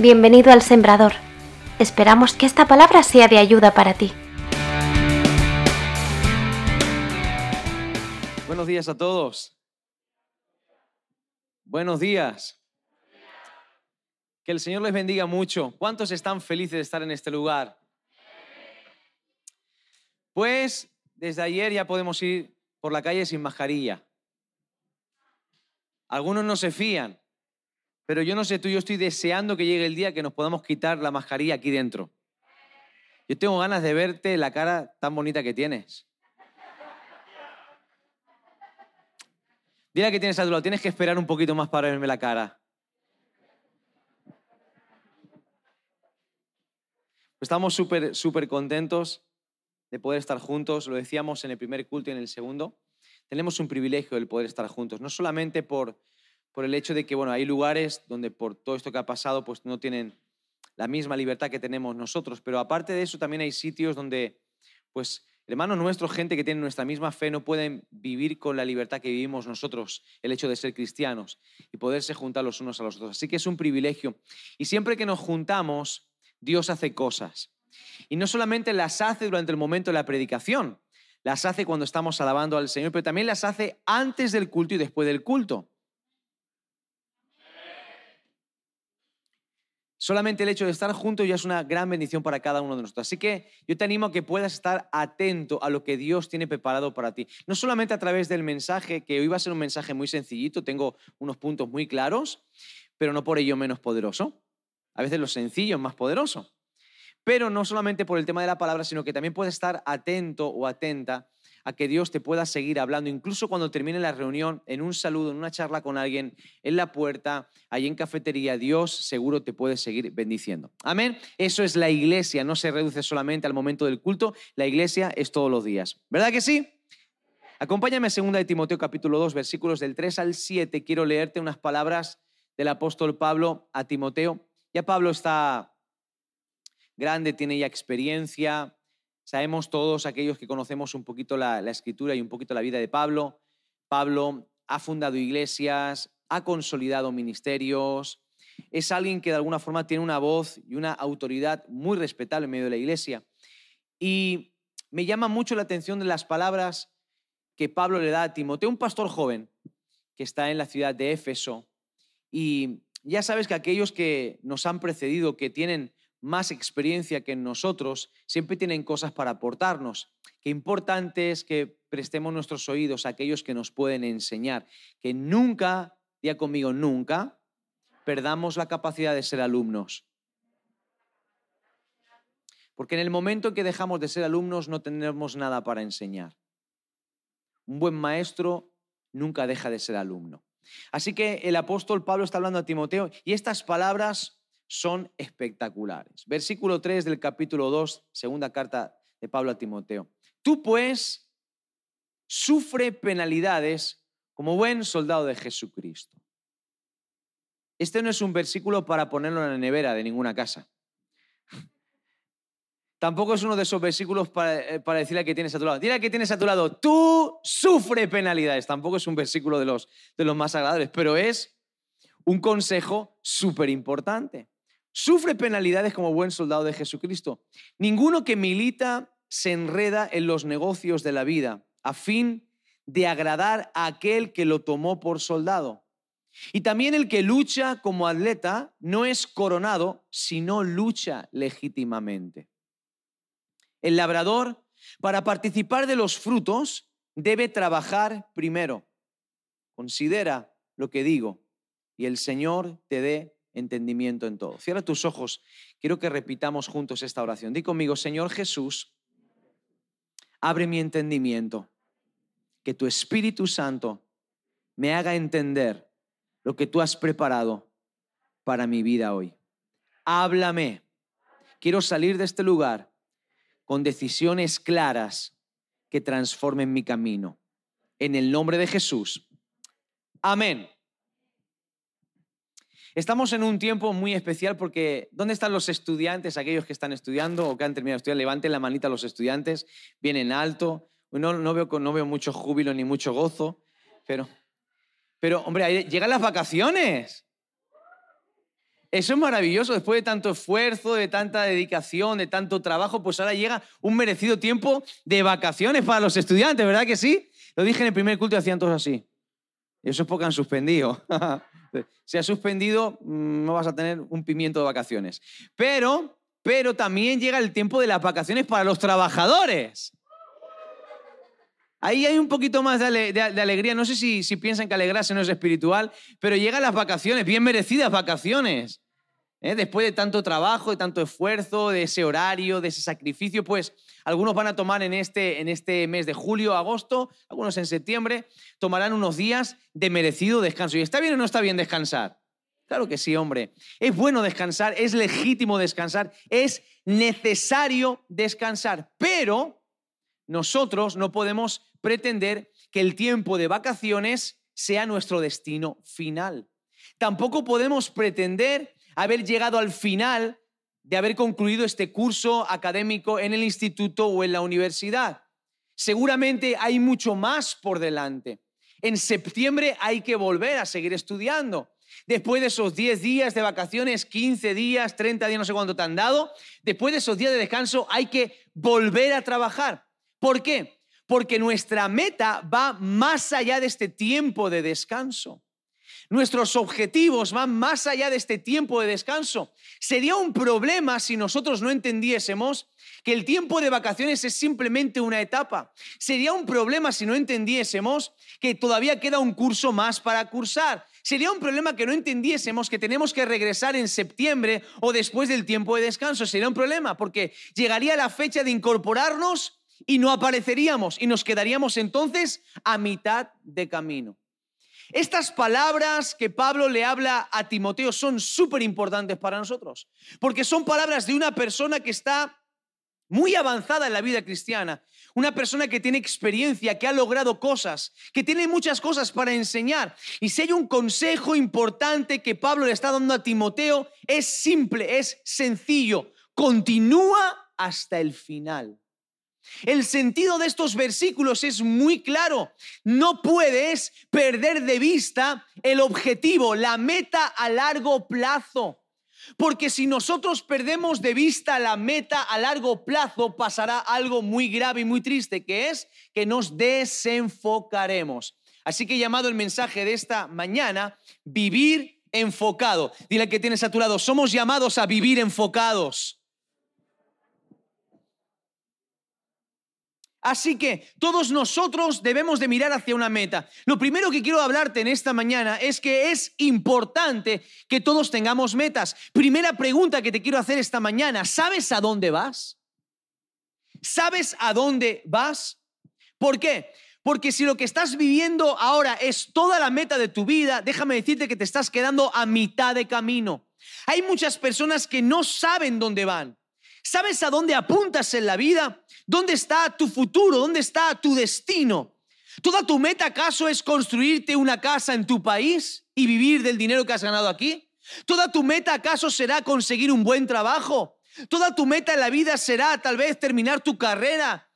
Bienvenido al Sembrador. Esperamos que esta palabra sea de ayuda para ti. Buenos días a todos. Buenos días. Que el Señor les bendiga mucho. ¿Cuántos están felices de estar en este lugar? Pues desde ayer ya podemos ir por la calle sin mascarilla. Algunos no se fían. Pero yo no sé tú, yo estoy deseando que llegue el día que nos podamos quitar la mascarilla aquí dentro. Yo tengo ganas de verte la cara tan bonita que tienes. Dile que tienes a tu lado, tienes que esperar un poquito más para verme la cara. Estamos súper, súper contentos de poder estar juntos. Lo decíamos en el primer culto y en el segundo. Tenemos un privilegio el poder estar juntos, no solamente por por el hecho de que, bueno, hay lugares donde por todo esto que ha pasado, pues no tienen la misma libertad que tenemos nosotros, pero aparte de eso también hay sitios donde, pues, hermanos nuestros, gente que tiene nuestra misma fe, no pueden vivir con la libertad que vivimos nosotros, el hecho de ser cristianos y poderse juntar los unos a los otros. Así que es un privilegio. Y siempre que nos juntamos, Dios hace cosas. Y no solamente las hace durante el momento de la predicación, las hace cuando estamos alabando al Señor, pero también las hace antes del culto y después del culto. Solamente el hecho de estar juntos ya es una gran bendición para cada uno de nosotros. Así que yo te animo a que puedas estar atento a lo que Dios tiene preparado para ti. No solamente a través del mensaje, que hoy va a ser un mensaje muy sencillito, tengo unos puntos muy claros, pero no por ello menos poderoso. A veces lo sencillo es más poderoso. Pero no solamente por el tema de la palabra, sino que también puedes estar atento o atenta a que Dios te pueda seguir hablando, incluso cuando termine la reunión, en un saludo, en una charla con alguien, en la puerta, ahí en cafetería, Dios seguro te puede seguir bendiciendo. Amén. Eso es la iglesia, no se reduce solamente al momento del culto, la iglesia es todos los días. ¿Verdad que sí? Acompáñame a 2 de Timoteo capítulo 2, versículos del 3 al 7. Quiero leerte unas palabras del apóstol Pablo a Timoteo. Ya Pablo está grande, tiene ya experiencia, Sabemos todos aquellos que conocemos un poquito la, escritura y un poquito la vida de Pablo. Pablo ha fundado iglesias, ha consolidado ministerios, es alguien que de alguna forma tiene una voz y una autoridad muy respetable en medio de la iglesia. Y me llama mucho la atención de las palabras que Pablo le da a Timoteo, un pastor joven que está en la ciudad de Éfeso. Y ya sabes que aquellos que nos han precedido, que tienen más experiencia que nosotros, siempre tienen cosas para aportarnos. Qué importante es que prestemos nuestros oídos a aquellos que nos pueden enseñar, que nunca, día conmigo, nunca, perdamos la capacidad de ser alumnos. Porque en el momento en que dejamos de ser alumnos no tenemos nada para enseñar. Un buen maestro nunca deja de ser alumno. Así que el apóstol Pablo está hablando a Timoteo y estas palabras son espectaculares. Versículo 3 del capítulo 2, segunda carta de Pablo a Timoteo. Tú pues sufre penalidades como buen soldado de Jesucristo. Este no es un versículo para ponerlo en la nevera de ninguna casa. Tampoco es uno de esos versículos para, eh, para, decirle a que tienes a tu lado. Dile a que tienes a tu lado, tú sufre penalidades. Tampoco es un versículo de los, de los más agradables, pero es un consejo súper importante sufre penalidades como buen soldado de Jesucristo. Ninguno que milita se enreda en los negocios de la vida a fin de agradar a aquel que lo tomó por soldado. Y también el que lucha como atleta no es coronado, sino lucha legítimamente. El labrador, para participar de los frutos, debe trabajar primero. Considera lo que digo y el Señor te dé entendimiento en todo. Cierra tus ojos. Quiero que repitamos juntos esta oración. Di conmigo, Señor Jesús, abre mi entendimiento. Que tu Espíritu Santo me haga entender lo que tú has preparado para mi vida hoy. Háblame. Quiero salir de este lugar con decisiones claras que transformen mi camino. En el nombre de Jesús. Amén. Estamos en un tiempo muy especial porque ¿dónde están los estudiantes, aquellos que están estudiando o que han terminado de estudiar? Levanten la manita los estudiantes, vienen alto. No, veo, no mucho júbilo ni mucho gozo, pero, pero hombre, llegan las vacaciones. Eso es maravilloso, después de tanto esfuerzo, de tanta dedicación, de tanto trabajo, pues ahora llega un merecido tiempo de vacaciones para los estudiantes, ¿verdad que sí? Lo dije en el primer culto y hacían todos así. Eso es porque han suspendido. si has suspendido, mm, no vas a tener un pimiento de vacaciones. Pero, pero también llega el tiempo de las vacaciones para los trabajadores. Ahí hay un poquito más de, alegría. No sé si, si, piensan que alegrarse no es espiritual, pero llegan las vacaciones, bien merecidas vacaciones. ¿Eh? Después de tanto trabajo, de tanto esfuerzo, de ese horario, de ese sacrificio, pues algunos van a tomar en este, en este mes de julio, agosto, algunos en septiembre, tomarán unos días de merecido descanso. ¿Y está bien o no está bien descansar? Claro que sí, hombre. Es bueno descansar, es legítimo descansar, es necesario descansar, pero nosotros no podemos pretender que el tiempo de vacaciones sea nuestro destino final. Tampoco podemos pretender haber llegado al final de haber concluido este curso académico en el instituto o en la universidad. Seguramente hay mucho más por delante. En septiembre hay que volver a seguir estudiando. Después de esos 10 días de vacaciones, 15 días, 30 días, no sé cuánto te han dado, después de esos días de descanso hay que volver a trabajar. ¿Por qué? porque nuestra meta va más allá de este tiempo de descanso. Nuestros objetivos van más allá de este tiempo de descanso. Sería un problema si nosotros no entendiésemos que el tiempo de vacaciones es simplemente una etapa. Sería un problema si no entendiésemos que todavía queda un curso más para cursar. Sería un problema que no entendiésemos que tenemos que regresar en septiembre o después del tiempo de descanso. Sería un problema porque llegaría la fecha de incorporarnos y no apareceríamos y nos quedaríamos entonces a mitad de camino. Estas palabras que Pablo le habla a Timoteo son súper importantes para nosotros, porque son palabras de una persona que está muy avanzada en la vida cristiana, una persona que tiene experiencia, que ha logrado cosas, que tiene muchas cosas para enseñar. Y si hay un consejo importante que Pablo le está dando a Timoteo, es simple, es sencillo, continúa hasta el final. El sentido de estos versículos es muy claro. No puedes perder de vista el objetivo, la meta a largo plazo. Porque si nosotros perdemos de vista la meta a largo plazo, pasará algo muy grave y muy triste, que es que nos desenfocaremos. Así que he llamado el mensaje de esta mañana, vivir enfocado. Dile que tienes a tu lado, somos llamados a vivir enfocados. Así que todos nosotros debemos de mirar hacia una meta. Lo primero que quiero hablarte en esta mañana es que es importante que todos tengamos metas. Primera pregunta que te quiero hacer esta mañana, ¿sabes a dónde vas? ¿Sabes a dónde vas? ¿Por qué? Porque si lo que estás viviendo ahora es toda la meta de tu vida, déjame decirte que te estás quedando a mitad de camino. Hay muchas personas que no saben dónde van. ¿Sabes a dónde apuntas en la vida? ¿Dónde está tu futuro? ¿Dónde está tu destino? ¿Toda tu meta acaso es construirte una casa en tu país y vivir del dinero que has ganado aquí? ¿Toda tu meta acaso será conseguir un buen trabajo? ¿Toda tu meta en la vida será tal vez terminar tu carrera?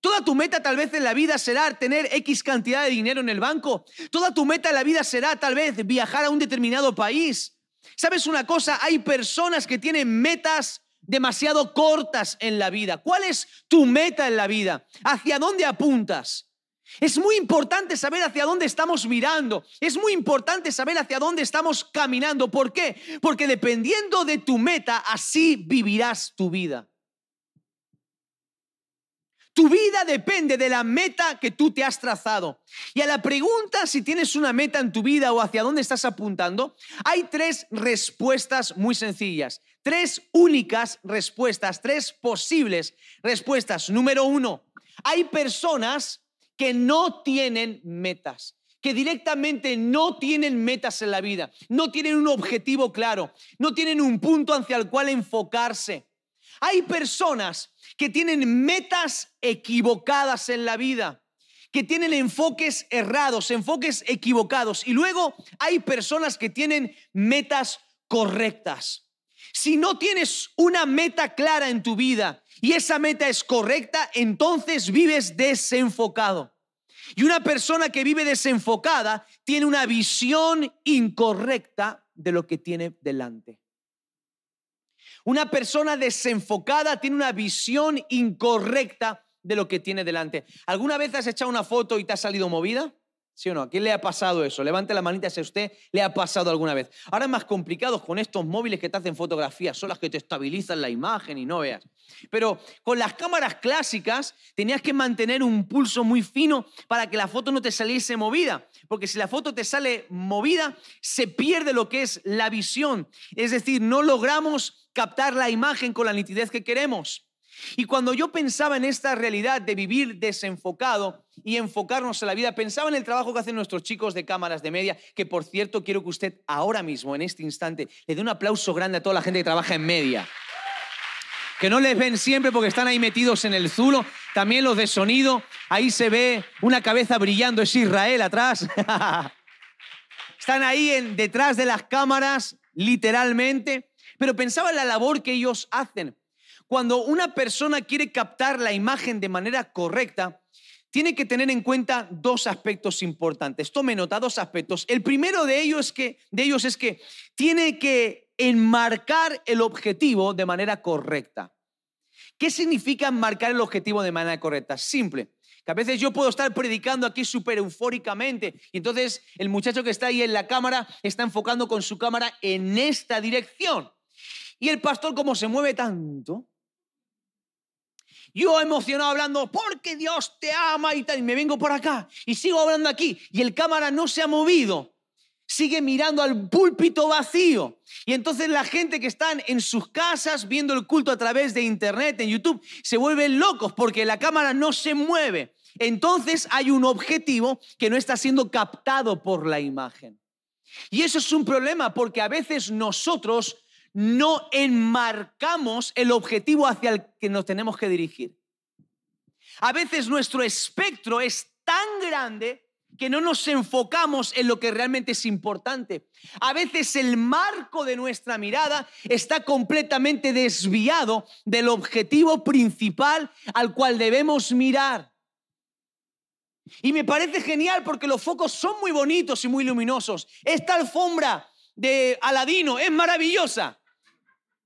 ¿Toda tu meta tal vez en la vida será tener X cantidad de dinero en el banco? ¿Toda tu meta en la vida será tal vez viajar a un determinado país? ¿Sabes una cosa? Hay personas que tienen metas demasiado cortas en la vida. ¿Cuál es tu meta en la vida? ¿Hacia dónde apuntas? Es muy importante saber hacia dónde estamos mirando. Es muy importante saber hacia dónde estamos caminando. ¿Por qué? Porque dependiendo de tu meta, así vivirás tu vida. Tu vida depende de la meta que tú te has trazado. Y a la pregunta si tienes una meta en tu vida o hacia dónde estás apuntando, hay tres respuestas muy sencillas. Tres únicas respuestas, tres posibles respuestas. Número uno, hay personas que no tienen metas que directamente no tienen metas en la vida, no tienen un objetivo claro, no tienen un punto hacia el cual enfocarse. Hay personas que tienen metas equivocadas en la vida, que tienen enfoques errados, enfoques equivocados. Y luego hay personas que tienen metas correctas. Si no tienes una meta clara en tu vida y esa meta es correcta, entonces vives desenfocado. Y una persona que vive desenfocada tiene una visión incorrecta de lo que tiene delante. Una persona desenfocada tiene una visión incorrecta de lo que tiene delante. ¿Alguna vez has echado una foto y te ha salido movida? ¿Sí no? ¿A quién le ha pasado eso? Levante la manita si a usted le ha pasado alguna vez. Ahora es más complicado con estos móviles que te hacen fotografías, son las que te estabilizan la imagen y no veas. Pero con las cámaras clásicas tenías que mantener un pulso muy fino para que la foto no te saliese movida. Porque si la foto te sale movida, se pierde lo que es la visión. Es decir, no logramos captar la imagen con la nitidez que queremos. Y cuando yo pensaba en esta realidad de vivir desenfocado y enfocarnos en la vida, pensaba en el trabajo que hacen nuestros chicos de cámaras de media, que por cierto quiero que usted ahora mismo, en este instante, le dé un aplauso grande a toda la gente que trabaja en media. Que no les ven siempre porque están ahí metidos en el zulo. También los de sonido, ahí se ve una cabeza brillando, es Israel atrás. están ahí en, detrás de las cámaras, literalmente. Pero pensaba en la labor que ellos hacen cuando una persona quiere captar la imagen de manera correcta, tiene que tener en cuenta dos aspectos importantes. Tome nota, dos aspectos. El primero de ellos, es que, de ellos es que tiene que enmarcar el objetivo de manera correcta. ¿Qué significa enmarcar el objetivo de manera correcta? Simple. Que a veces yo puedo estar predicando aquí súper eufóricamente y entonces el muchacho que está ahí en la cámara está enfocando con su cámara en esta dirección. Y el pastor como se mueve tanto, yo emocionado hablando, porque Dios te ama y tal, y me vengo por acá y sigo hablando aquí y el cámara no se ha movido, sigue mirando al púlpito vacío. Y entonces la gente que están en sus casas viendo el culto a través de internet, en YouTube, se vuelven locos porque la cámara no se mueve. Entonces hay un objetivo que no está siendo captado por la imagen. Y eso es un problema porque a veces nosotros no enmarcamos el objetivo hacia el que nos tenemos que dirigir. A veces nuestro espectro es tan grande que no nos enfocamos en lo que realmente es importante. A veces el marco de nuestra mirada está completamente desviado del objetivo principal al cual debemos mirar. Y me parece genial porque los focos son muy bonitos y muy luminosos. Esta alfombra de Aladino es maravillosa.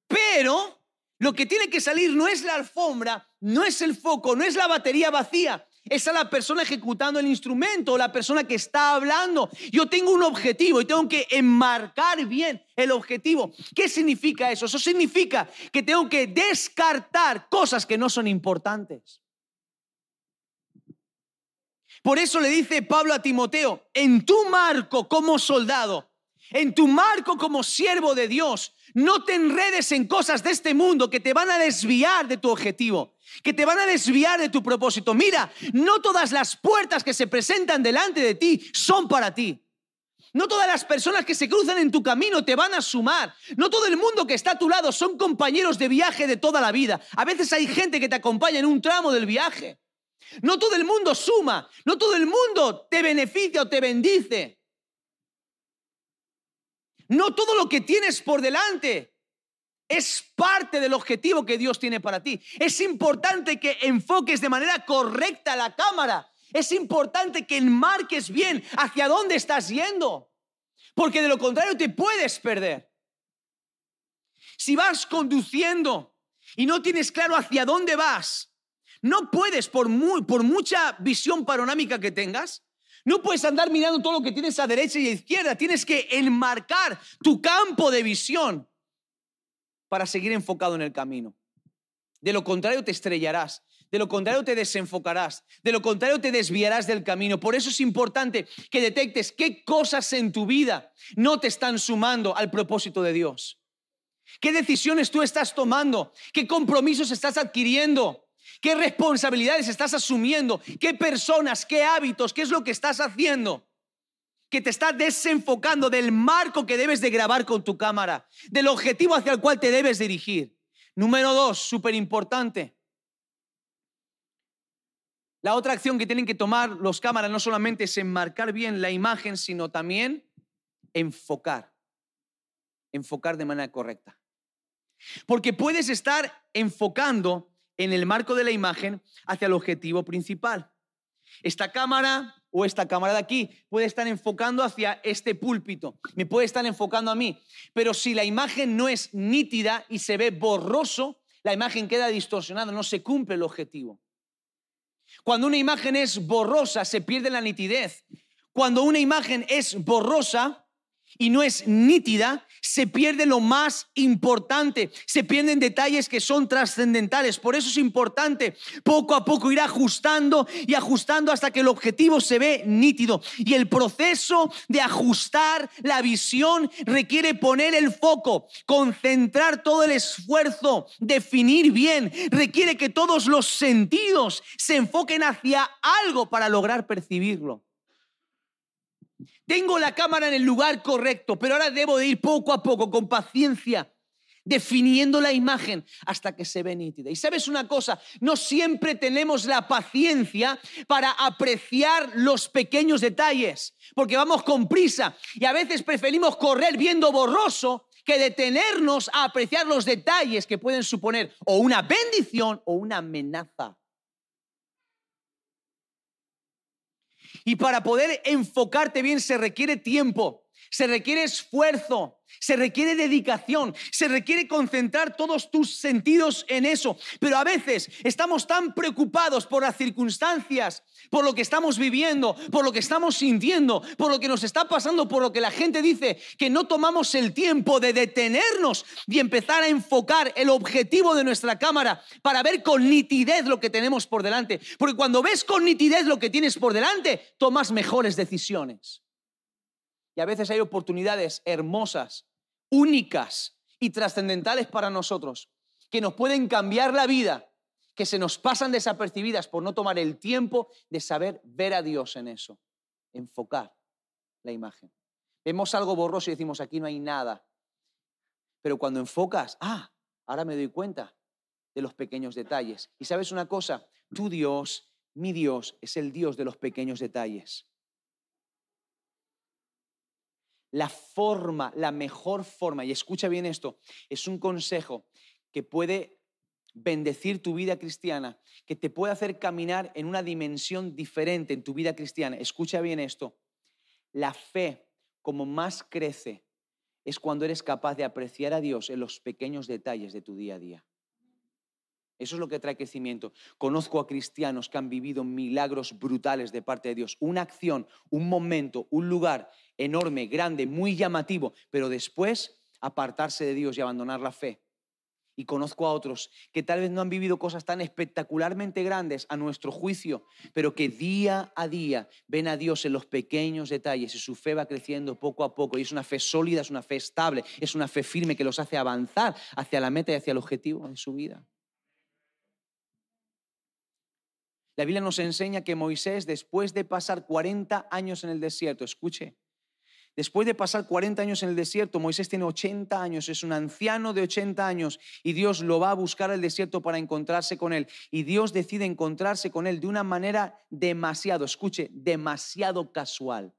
Pero lo que tiene que salir no es la alfombra, no es el foco, no es la batería vacía. Es a la persona ejecutando el instrumento la persona que está hablando. Yo tengo un objetivo y tengo que enmarcar bien el objetivo. ¿Qué significa eso? Eso significa que tengo que descartar cosas que no son importantes. Por eso le dice Pablo a Timoteo, en tu marco como soldado, en tu marco como siervo de Dios, no te enredes en cosas de este mundo que te van a desviar de tu objetivo, que te van a desviar de tu propósito. Mira, no todas las puertas que se presentan delante de ti son para ti. No todas las personas que se cruzan en tu camino te van a sumar. No todo el mundo que está a tu lado son compañeros de viaje de toda la vida. A veces hay gente que te acompaña en un tramo del viaje. No todo el mundo suma. No todo el mundo te beneficia o te bendice. No todo lo que tienes por delante es parte del objetivo que Dios tiene para ti. Es importante que enfoques de manera correcta la cámara. Es importante que enmarques bien hacia dónde estás yendo. Porque de lo contrario te puedes perder. Si vas conduciendo y no tienes claro hacia dónde vas, no puedes, por, por mucha visión panorámica que tengas, no puedes andar mirando todo lo que tienes a derecha y a izquierda. Tienes que enmarcar tu campo de visión para seguir enfocado en el camino. De lo contrario te estrellarás. De lo contrario te desenfocarás. De lo contrario te desviarás del camino. Por eso es importante que detectes qué cosas en tu vida no te están sumando al propósito de Dios. ¿Qué decisiones tú estás tomando? ¿Qué compromisos estás adquiriendo? ¿Qué responsabilidades estás asumiendo? ¿Qué personas? ¿Qué hábitos? ¿Qué es lo que estás haciendo? Que te está desenfocando del marco que debes de grabar con tu cámara, del objetivo hacia el cual te debes dirigir. Número dos, súper importante. La otra acción que tienen que tomar los cámaras no solamente es enmarcar bien la imagen, sino también enfocar. Enfocar de manera correcta. Porque puedes estar enfocando en el marco de la imagen hacia el objetivo principal. Esta cámara o esta cámara de aquí puede estar enfocando hacia este púlpito, me puede estar enfocando a mí. Pero si la imagen no es nítida y se ve borroso, la imagen queda distorsionada, no se cumple el objetivo. Cuando una imagen es borrosa, se pierde la nitidez. Cuando una imagen es borrosa, y no es nítida, se pierde lo más importante, se pierden detalles que son trascendentales. Por eso es importante poco a poco ir ajustando y ajustando hasta que el objetivo se ve nítido. Y el proceso de ajustar la visión requiere poner el foco, concentrar todo el esfuerzo, definir bien, requiere que todos los sentidos se enfoquen hacia algo para lograr percibirlo. Tengo la cámara en el lugar correcto, pero ahora debo de ir poco a poco, con paciencia, definiendo la imagen hasta que se ve nítida. Y sabes una cosa, no siempre tenemos la paciencia para apreciar los pequeños detalles, porque vamos con prisa y a veces preferimos correr viendo borroso que detenernos a apreciar los detalles que pueden suponer o una bendición o una amenaza. Y para poder enfocarte bien se requiere tiempo, se requiere esfuerzo, se requiere dedicación, se requiere concentrar todos tus sentidos en eso. Pero a veces estamos tan preocupados por las circunstancias, por lo que estamos viviendo, por lo que estamos sintiendo, por lo que nos está pasando, por lo que la gente dice, que no tomamos el tiempo de detenernos y empezar a enfocar el objetivo de nuestra cámara para ver con nitidez lo que tenemos por delante. Porque cuando ves con nitidez lo que tienes por delante, tomas mejores decisiones. Y a veces hay oportunidades hermosas, únicas y trascendentales para nosotros, que nos pueden cambiar la vida, que se nos pasan desapercibidas por no tomar el tiempo de saber ver a Dios en eso, enfocar la imagen. Vemos algo borroso y decimos, aquí no hay nada. Pero cuando enfocas, ah, ahora me doy cuenta de los pequeños detalles. Y sabes una cosa, tu Dios, mi Dios, es el Dios de los pequeños detalles la forma, la mejor forma, y escucha bien esto, es un consejo que puede bendecir tu vida cristiana, que te puede hacer caminar en una dimensión diferente en tu vida cristiana. Escucha bien esto. La fe, como más crece, es cuando eres capaz de apreciar a Dios en los pequeños detalles de tu día a día. Eso es lo que trae crecimiento. Conozco a cristianos que han vivido milagros brutales de parte de Dios. Una acción, un momento, un lugar enorme, grande, muy llamativo, pero después apartarse de Dios y abandonar la fe. Y conozco a otros que tal vez no han vivido cosas tan espectacularmente grandes a nuestro juicio, pero que día a día ven a Dios en los pequeños detalles y su fe va creciendo poco a poco. Y es una fe sólida, es una fe estable, es una fe firme que los hace avanzar hacia la meta y hacia el objetivo de su vida. La Biblia nos enseña que Moisés, después de pasar 40 años en el desierto, escuche, después de pasar 40 años en el desierto, Moisés tiene 80 años, es un anciano de 80 años y Dios lo va a buscar al desierto para encontrarse con él. Y Dios decide encontrarse con él de una manera demasiado, escuche, demasiado casual,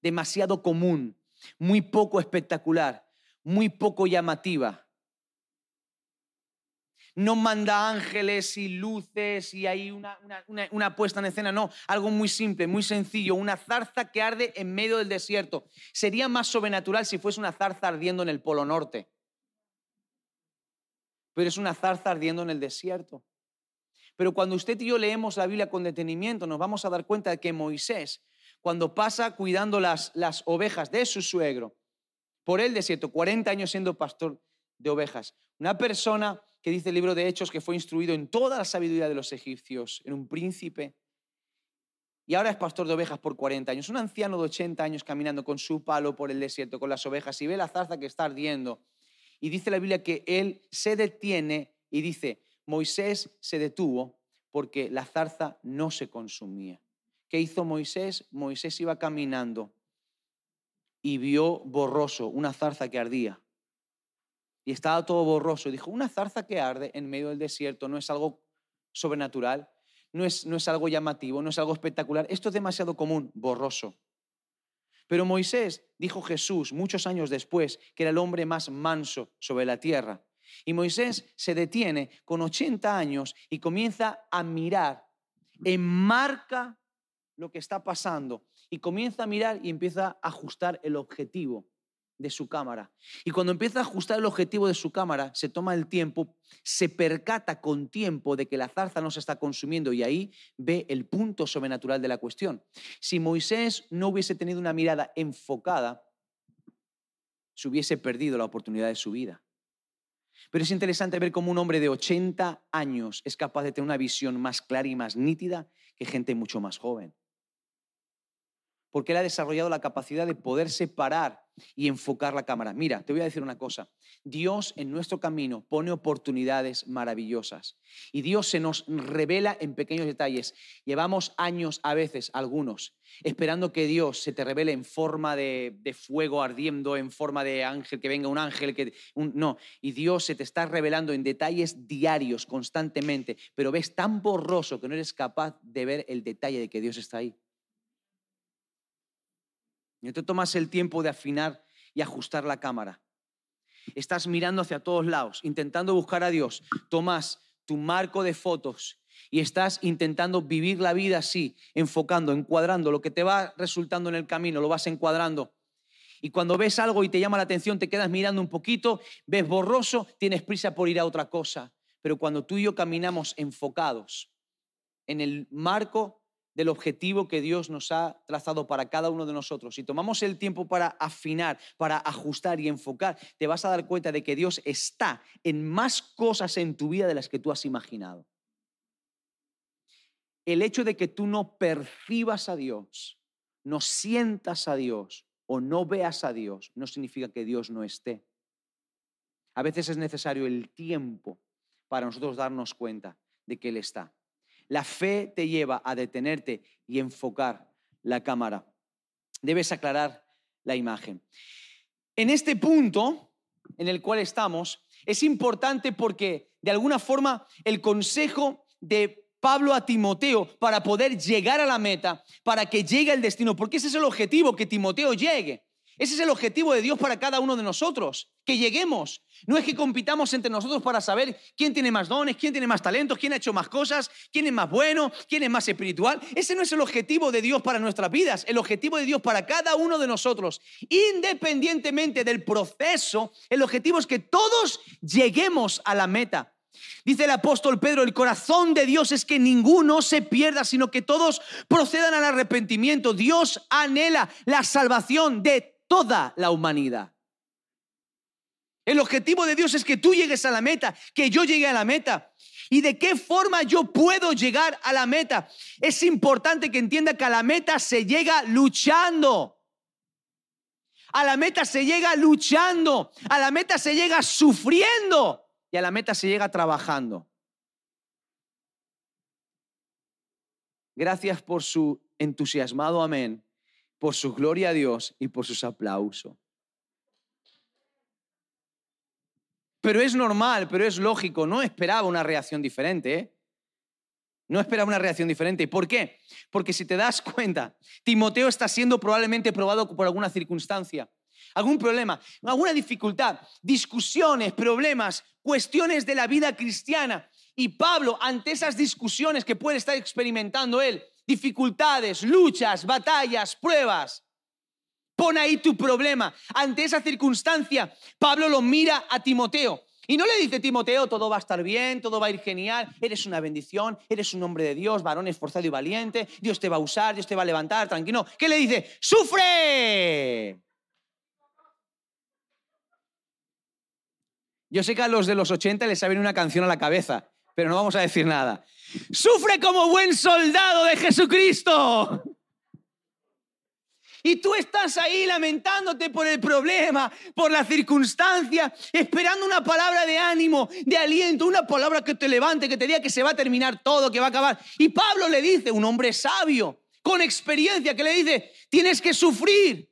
demasiado común, muy poco espectacular, muy poco llamativa no manda ángeles y luces y hay una, una, puesta en escena, no, algo muy simple, muy sencillo, una zarza que arde en medio del desierto. Sería más sobrenatural si fuese una zarza ardiendo en el Polo Norte, pero es una zarza ardiendo en el desierto. Pero cuando usted y yo leemos la Biblia con detenimiento, nos vamos a dar cuenta de que Moisés, cuando pasa cuidando las, las ovejas de su suegro, por el desierto, 40 años siendo pastor de ovejas, una persona que dice el libro de Hechos que fue instruido en toda la sabiduría de los egipcios, en un príncipe, y ahora es pastor de ovejas por 40 años. Un anciano de 80 años caminando con su palo por el desierto, con las ovejas, y ve la zarza que está ardiendo. Y dice la Biblia que él se detiene y dice, Moisés se detuvo porque la zarza no se consumía. ¿Qué hizo Moisés? Moisés iba caminando y vio borroso una zarza que ardía y estaba todo borroso. Dijo, una zarza que arde en medio del desierto no es algo sobrenatural, no es, no es algo llamativo, no es algo espectacular. Esto es demasiado común, borroso. Pero Moisés, dijo Jesús muchos años después, que era el hombre más manso sobre la tierra. Y Moisés se detiene con 80 años y comienza a mirar, enmarca lo que está pasando y comienza a mirar y empieza a ajustar el objetivo de su cámara. Y cuando empieza a ajustar el objetivo de su cámara, se toma el tiempo, se percata con tiempo de que la zarza no se está consumiendo y ahí ve el punto sobrenatural de la cuestión. Si Moisés no hubiese tenido una mirada enfocada, se hubiese perdido la oportunidad de su vida. Pero es interesante ver cómo un hombre de 80 años es capaz de tener una visión más clara y más nítida que gente mucho más joven porque él ha desarrollado la capacidad de poder separar y enfocar la cámara. Mira, te voy a decir una cosa. Dios en nuestro camino pone oportunidades maravillosas y Dios se nos revela en pequeños detalles. Llevamos años, a veces, algunos, esperando que Dios se te revele en forma de, fuego ardiendo, en forma de ángel, que venga un ángel, que no. Y Dios se te está revelando en detalles diarios, constantemente, pero ves tan borroso que no eres capaz de ver el detalle de que Dios está ahí. No te tomas el tiempo de afinar y ajustar la cámara. Estás mirando hacia todos lados, intentando buscar a Dios. Tomas tu marco de fotos y estás intentando vivir la vida así, enfocando, encuadrando lo que te va resultando en el camino, lo vas encuadrando. Y cuando ves algo y te llama la atención, te quedas mirando un poquito, ves borroso, tienes prisa por ir a otra cosa. Pero cuando tú y yo caminamos enfocados en el marco del objetivo que Dios nos ha trazado para cada uno de nosotros, si tomamos el tiempo para afinar, para ajustar y enfocar, te vas a dar cuenta de que Dios está en más cosas en tu vida de las que tú has imaginado. El hecho de que tú no percibas a Dios, no sientas a Dios o no veas a Dios, no significa que Dios no esté. A veces es necesario el tiempo para nosotros darnos cuenta de que Él está. La fe te lleva a detenerte y enfocar la cámara. Debes aclarar la imagen. En este punto en el cual estamos, es importante porque de alguna forma el consejo de Pablo a Timoteo para poder llegar a la meta, para que llegue al destino, porque ese es el objetivo, que Timoteo llegue. Ese es el objetivo de Dios para cada uno de nosotros, que lleguemos. No es que compitamos entre nosotros para saber quién tiene más dones, quién tiene más talentos, quién ha hecho más cosas, quién es más bueno, quién es más espiritual. Ese no es el objetivo de Dios para nuestras vidas. El objetivo de Dios para cada uno de nosotros, independientemente del proceso, el objetivo es que todos lleguemos a la meta. Dice el apóstol Pedro, el corazón de Dios es que ninguno se pierda, sino que todos procedan al arrepentimiento. Dios anhela la salvación de toda la humanidad. El objetivo de Dios es que tú llegues a la meta, que yo llegue a la meta. ¿Y de qué forma yo puedo llegar a la meta? Es importante que entienda que a la meta se llega luchando. A la meta se llega luchando. A la meta se llega sufriendo. Y a la meta se llega trabajando. Gracias por su entusiasmado amén por su gloria a Dios y por sus aplausos. Pero es normal, pero es lógico, no esperaba una reacción diferente. ¿eh? No esperaba una reacción diferente. ¿Por qué? Porque si te das cuenta, Timoteo está siendo probablemente probado por alguna circunstancia, algún problema, alguna dificultad, discusiones, problemas, cuestiones de la vida cristiana. Y Pablo, ante esas discusiones que puede estar experimentando él, dificultades, luchas, batallas, pruebas. Pon ahí tu problema. Ante esa circunstancia, Pablo lo mira a Timoteo. Y no le dice Timoteo, todo va a estar bien, todo va a ir genial, eres una bendición, eres un hombre de Dios, varón esforzado y valiente, Dios te va a usar, Dios te va a levantar, tranquilo. ¿Qué le dice? ¡Sufre! Yo sé que a los de los 80 les saben una canción a la cabeza, pero no vamos a decir nada. Sufre como buen soldado de Jesucristo. Y tú estás ahí lamentándote por el problema, por la circunstancia, esperando una palabra de ánimo, de aliento, una palabra que te levante, que te diga que se va a terminar todo, que va a acabar. Y Pablo le dice, un hombre sabio, con experiencia, que le dice, tienes que sufrir.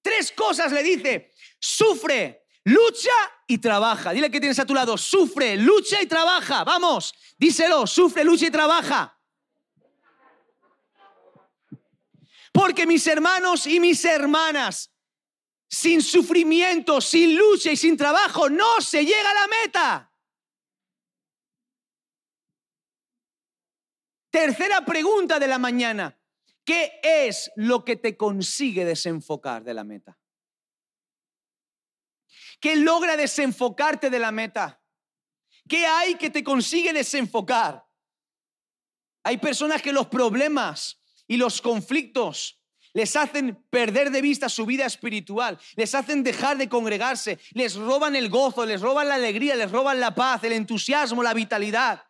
Tres cosas le dice, sufre, lucha y trabaja. Dile que tienes a tu lado, sufre, lucha y trabaja. Vamos, díselo, sufre, lucha y trabaja. Porque mis hermanos y mis hermanas, sin sufrimiento, sin lucha y sin trabajo, no se llega a la meta. Tercera pregunta de la mañana. ¿Qué es lo que te consigue desenfocar de la meta? ¿Qué logra desenfocarte de la meta? ¿Qué hay que te consigue desenfocar? Hay personas que los problemas y los conflictos les hacen perder de vista su vida espiritual, les hacen dejar de congregarse, les roban el gozo, les roban la alegría, les roban la paz, el entusiasmo, la vitalidad.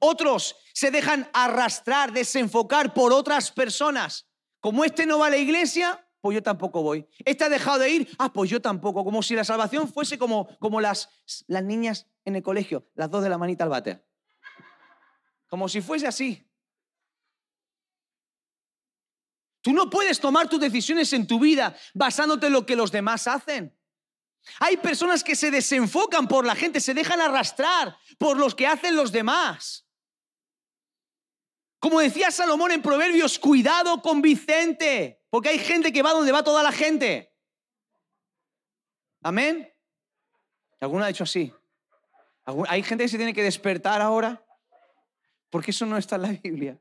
Otros se dejan arrastrar, desenfocar por otras personas. Como este no va a la iglesia, pues yo tampoco voy. Este ha dejado de ir, ah, pues yo tampoco. Como si la salvación fuese como, como las, las niñas en el colegio, las dos de la manita al váter. Como si fuese así. Tú no puedes tomar tus decisiones en tu vida basándote en lo que los demás hacen. Hay personas que se desenfocan por la gente, se dejan arrastrar por los que hacen los demás. Como decía Salomón en Proverbios, cuidado con Vicente, porque hay gente que va donde va toda la gente. Amén. ¿Alguno ha dicho así? ¿Hay gente que se tiene que despertar ahora? Porque eso no está en la Biblia.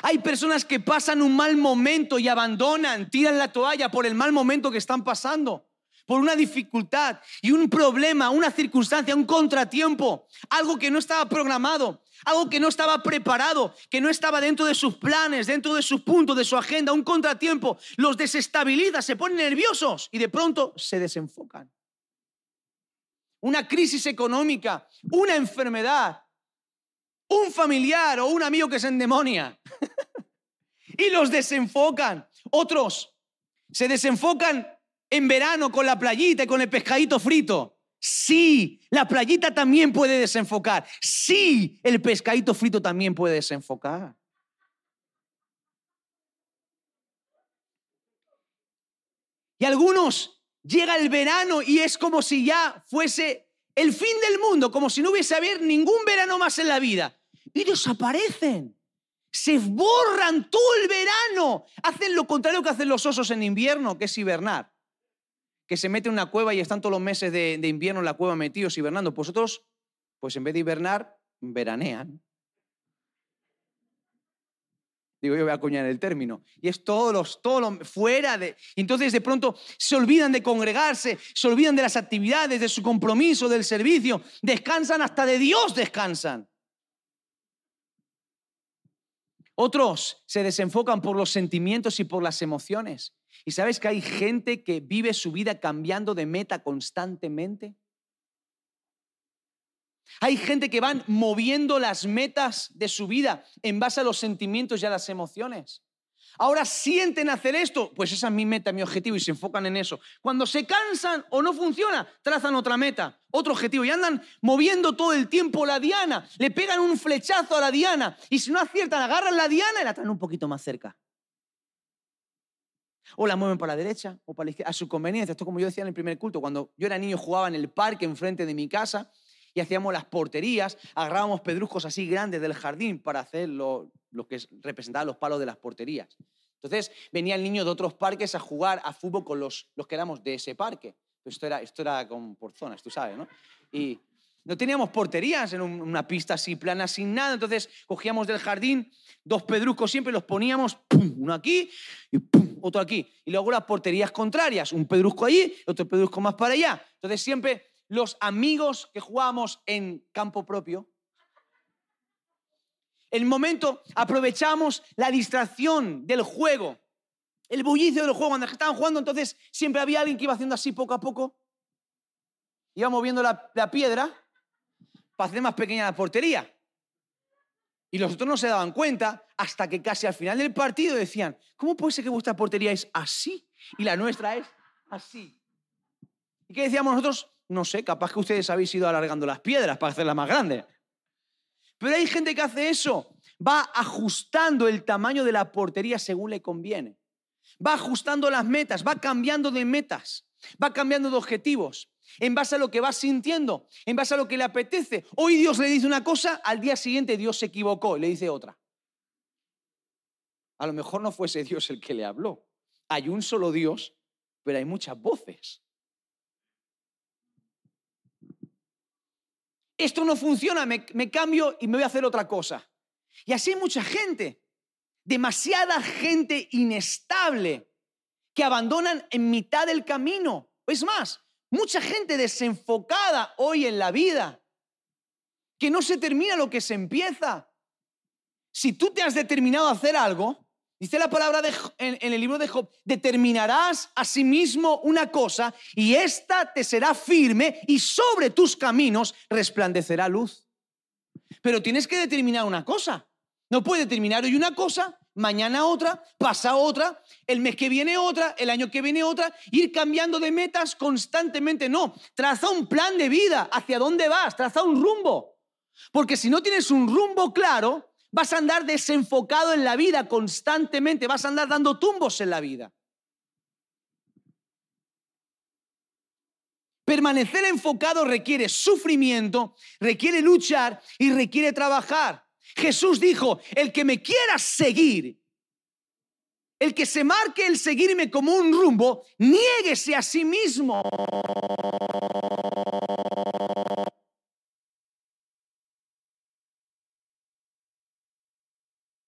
Hay personas que pasan un mal momento y abandonan, tiran la toalla por el mal momento que están pasando, por una dificultad y un problema, una circunstancia, un contratiempo, algo que no estaba programado, algo que no estaba preparado, que no estaba dentro de sus planes, dentro de sus puntos, de su agenda, un contratiempo, los desestabiliza, se ponen nerviosos y de pronto se desenfocan. Una crisis económica, una enfermedad, un familiar o un amigo que se endemonia y los desenfocan. Otros se desenfocan en verano con la playita y con el pescadito frito. Sí, la playita también puede desenfocar. Sí, el pescadito frito también puede desenfocar. Y algunos llega el verano y es como si ya fuese el fin del mundo, como si no hubiese haber ningún verano más en la vida y desaparecen. Se borran todo el verano. Hacen lo contrario que hacen los osos en invierno, que es hibernar. Que se mete en una cueva y están todos los meses de, invierno en la cueva metidos hibernando. Pues otros, pues en vez de hibernar, veranean. Digo, yo voy a acuñar el término. Y es todos los, todos los, fuera de... entonces de pronto se olvidan de congregarse, se olvidan de las actividades, de su compromiso, del servicio. Descansan hasta de Dios, descansan. Otros se desenfocan por los sentimientos y por las emociones. ¿Y sabes que hay gente que vive su vida cambiando de meta constantemente? Hay gente que van moviendo las metas de su vida en base a los sentimientos y a las emociones. Ahora sienten hacer esto, pues esa es mi meta, mi objetivo y se enfocan en eso. Cuando se cansan o no funciona, trazan otra meta, otro objetivo y andan moviendo todo el tiempo la diana, le pegan un flechazo a la diana y si no aciertan, agarran la diana y la traen un poquito más cerca. O la mueven para la derecha o para la izquierda, a su conveniencia. Esto como yo decía en el primer culto, cuando yo era niño jugaba en el parque enfrente de mi casa y hacíamos las porterías, agarrábamos pedruscos así grandes del jardín para hacer lo, lo que representaba los palos de las porterías. Entonces venía el niño de otros parques a jugar a fútbol con los, los que éramos de ese parque. Esto era, esto era con, por zonas, tú sabes, ¿no? No teníamos porterías en una pista así plana, sin nada. Entonces cogíamos del jardín dos pedruscos siempre, los poníamos, uno aquí y otro aquí. Y luego las porterías contrarias, un pedrusco allí, otro pedrusco más para allá. Entonces siempre los amigos que jugábamos en campo propio el momento aprovechamos la distracción del juego, el bullicio del juego. Cuando estaban jugando, entonces siempre había alguien que iba haciendo así poco a poco. Iba moviendo la, piedra para hacer más pequeña la portería. Y los otros no se daban cuenta hasta que casi al final del partido decían, ¿cómo puede ser que vuestra portería es así y la nuestra es así? ¿Y qué decíamos nosotros? No sé, capaz que ustedes habéis ido alargando las piedras para hacerlas más grandes. Pero hay gente que hace eso. Va ajustando el tamaño de la portería según le conviene. Va ajustando las metas, va cambiando de metas, va cambiando de objetivos, en base a lo que va sintiendo, en base a lo que le apetece. Hoy Dios le dice una cosa, al día siguiente Dios se equivocó y le dice otra. A lo mejor no fuese Dios el que le habló. Hay un solo Dios, pero hay muchas voces. esto no funciona, me, me cambio y me voy a hacer otra cosa. Y así hay mucha gente, demasiada gente inestable que abandonan en mitad del camino. Es más, mucha gente desenfocada hoy en la vida, que no se termina lo que se empieza. Si tú te has determinado a hacer algo, dice la palabra de, en, en, el libro de Job, determinarás a sí mismo una cosa y ésta te será firme y sobre tus caminos resplandecerá luz. Pero tienes que determinar una cosa. No puedes determinar hoy una cosa, mañana otra, pasa otra, el mes que viene otra, el año que viene otra, ir cambiando de metas constantemente. No, traza un plan de vida, hacia dónde vas, traza un rumbo. Porque si no tienes un rumbo claro, vas a andar desenfocado en la vida constantemente, vas a andar dando tumbos en la vida. Permanecer enfocado requiere sufrimiento, requiere luchar y requiere trabajar. Jesús dijo, el que me quiera seguir, el que se marque el seguirme como un rumbo, niéguese a sí mismo.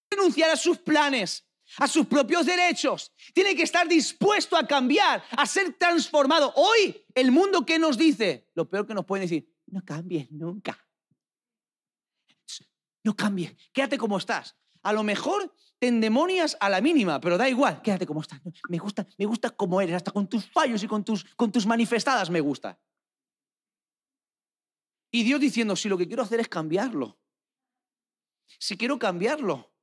Renunciar a sus planes, a sus propios derechos. Tiene que estar dispuesto a cambiar, a ser transformado. Hoy el mundo que nos dice, lo peor que nos pueden decir, no cambies nunca. No cambies, quédate como estás. A lo mejor te endemonias a la mínima, pero da igual, quédate como estás. Me gusta, me gusta como eres, hasta con tus fallos y con tus, con tus manifestadas me gusta. Y Dios diciendo, si lo que quiero hacer es cambiarlo, si quiero cambiarlo.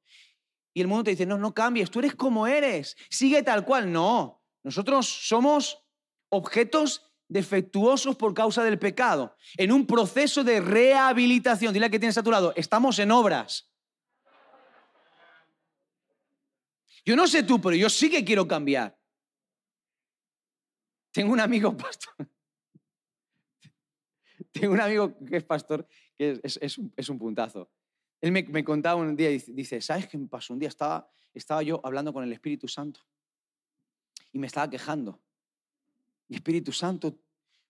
Y el mundo te dice, no, no cambies, tú eres como eres, sigue tal cual. No, nosotros somos objetos defectuosos por causa del pecado, en un proceso de rehabilitación. Dile que tienes a tu lado, estamos en obras. Yo no sé tú, pero yo sí que quiero cambiar. Tengo un amigo pastor. Tengo un amigo que es pastor, que es, un, puntazo. Él me, me, contaba un día dice, ¿sabes qué me pasó? Un día estaba, estaba yo hablando con el Espíritu Santo y me estaba quejando. Espíritu Santo,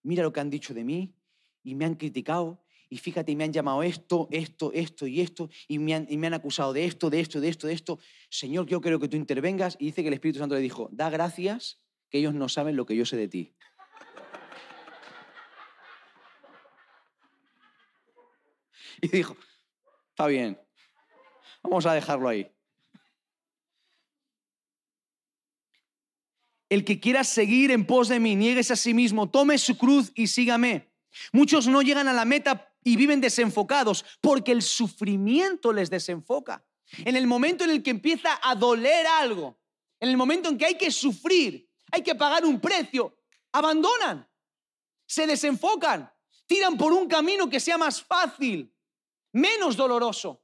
mira lo que han dicho de mí y me han criticado. Y fíjate, me han llamado esto, esto, esto y esto, y me, han, y me han acusado de esto, de esto, de esto, de esto. Señor, yo creo que tú intervengas. Y dice que el Espíritu Santo le dijo, da gracias que ellos no saben lo que yo sé de ti. Y dijo, está bien, vamos a dejarlo ahí. El que quiera seguir en pos de mí, nieguese a sí mismo, tome su cruz y sígame. Muchos no llegan a la meta y viven desenfocados porque el sufrimiento les desenfoca. En el momento en el que empieza a doler algo, en el momento en que hay que sufrir, hay que pagar un precio, abandonan, se desenfocan, tiran por un camino que sea más fácil, menos doloroso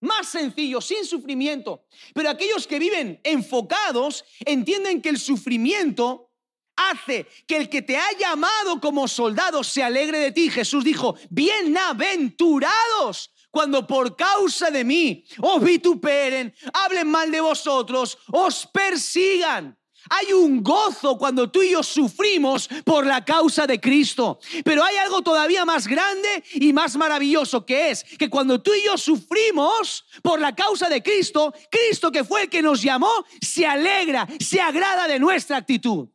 más sencillo, sin sufrimiento. Pero aquellos que viven enfocados entienden que el sufrimiento hace que el que te ha llamado como soldado se alegre de ti. Jesús dijo, bienaventurados cuando por causa de mí os vituperen, hablen mal de vosotros, os persigan. Hay un gozo cuando tú y yo sufrimos por la causa de Cristo. Pero hay algo todavía más grande y más maravilloso que es que cuando tú y yo sufrimos por la causa de Cristo, Cristo que fue el que nos llamó, se alegra, se agrada de nuestra actitud.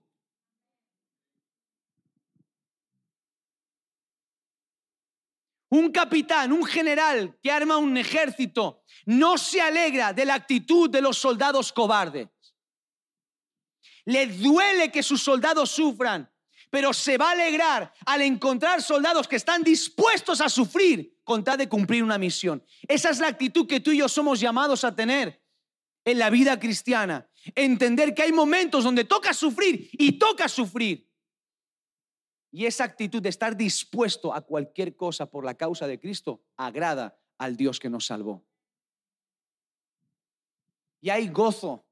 Un capitán, un general que arma un ejército, no se alegra de la actitud de los soldados cobardes. Le duele que sus soldados sufran, pero se va a alegrar al encontrar soldados que están dispuestos a sufrir con tal de cumplir una misión. Esa es la actitud que tú y yo somos llamados a tener en la vida cristiana. Entender que hay momentos donde toca sufrir y toca sufrir. Y esa actitud de estar dispuesto a cualquier cosa por la causa de Cristo agrada al Dios que nos salvó. Y hay gozo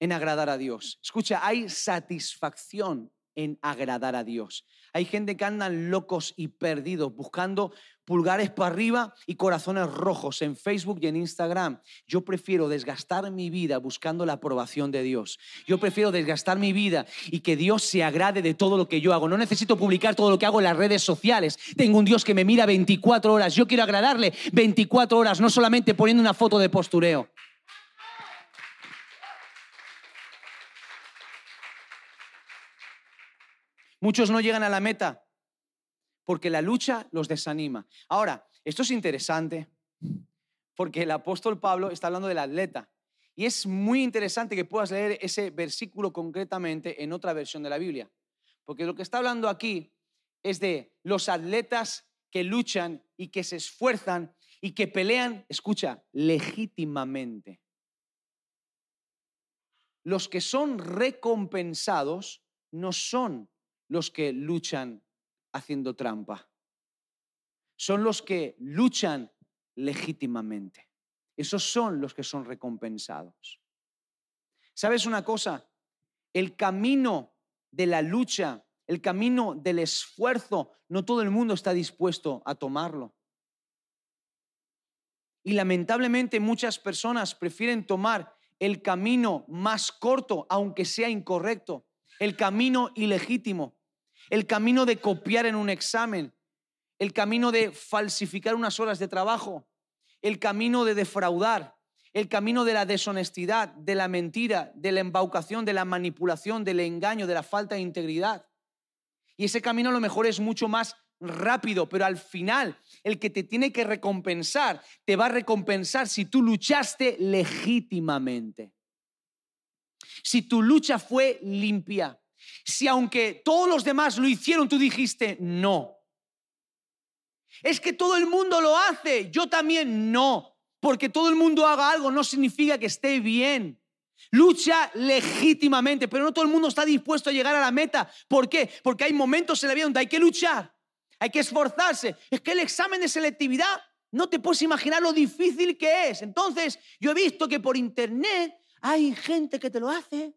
en agradar a Dios. Escucha, hay satisfacción en agradar a Dios. Hay gente que andan locos y perdidos buscando pulgares para arriba y corazones rojos en Facebook y en Instagram. Yo prefiero desgastar mi vida buscando la aprobación de Dios. Yo prefiero desgastar mi vida y que Dios se agrade de todo lo que yo hago. No necesito publicar todo lo que hago en las redes sociales. Tengo un Dios que me mira 24 horas. Yo quiero agradarle 24 horas, no solamente poniendo una foto de postureo. Muchos no llegan a la meta porque la lucha los desanima. Ahora, esto es interesante porque el apóstol Pablo está hablando del atleta. Y es muy interesante que puedas leer ese versículo concretamente en otra versión de la Biblia. Porque lo que está hablando aquí es de los atletas que luchan y que se esfuerzan y que pelean, escucha, legítimamente. Los que son recompensados no son los que luchan haciendo trampa. Son los que luchan legítimamente. Esos son los que son recompensados. ¿Sabes una cosa? El camino de la lucha, el camino del esfuerzo, no todo el mundo está dispuesto a tomarlo. Y lamentablemente muchas personas prefieren tomar el camino más corto, aunque sea incorrecto, el camino ilegítimo, el camino de copiar en un examen, el camino de falsificar unas horas de trabajo, el camino de defraudar, el camino de la deshonestidad, de la mentira, de la embaucación, de la manipulación, del engaño, de la falta de integridad. Y ese camino a lo mejor es mucho más rápido, pero al final el que te tiene que recompensar, te va a recompensar si tú luchaste legítimamente. Si tu lucha fue limpia, si aunque todos los demás lo hicieron, tú dijiste no. Es que todo el mundo lo hace, yo también no. Porque todo el mundo haga algo no significa que esté bien. Lucha legítimamente, pero no todo el mundo está dispuesto a llegar a la meta. ¿Por qué? Porque hay momentos en la vida donde hay que luchar, hay que esforzarse. Es que el examen de selectividad, no te puedes imaginar lo difícil que es. Entonces, yo he visto que por internet hay gente que te lo hace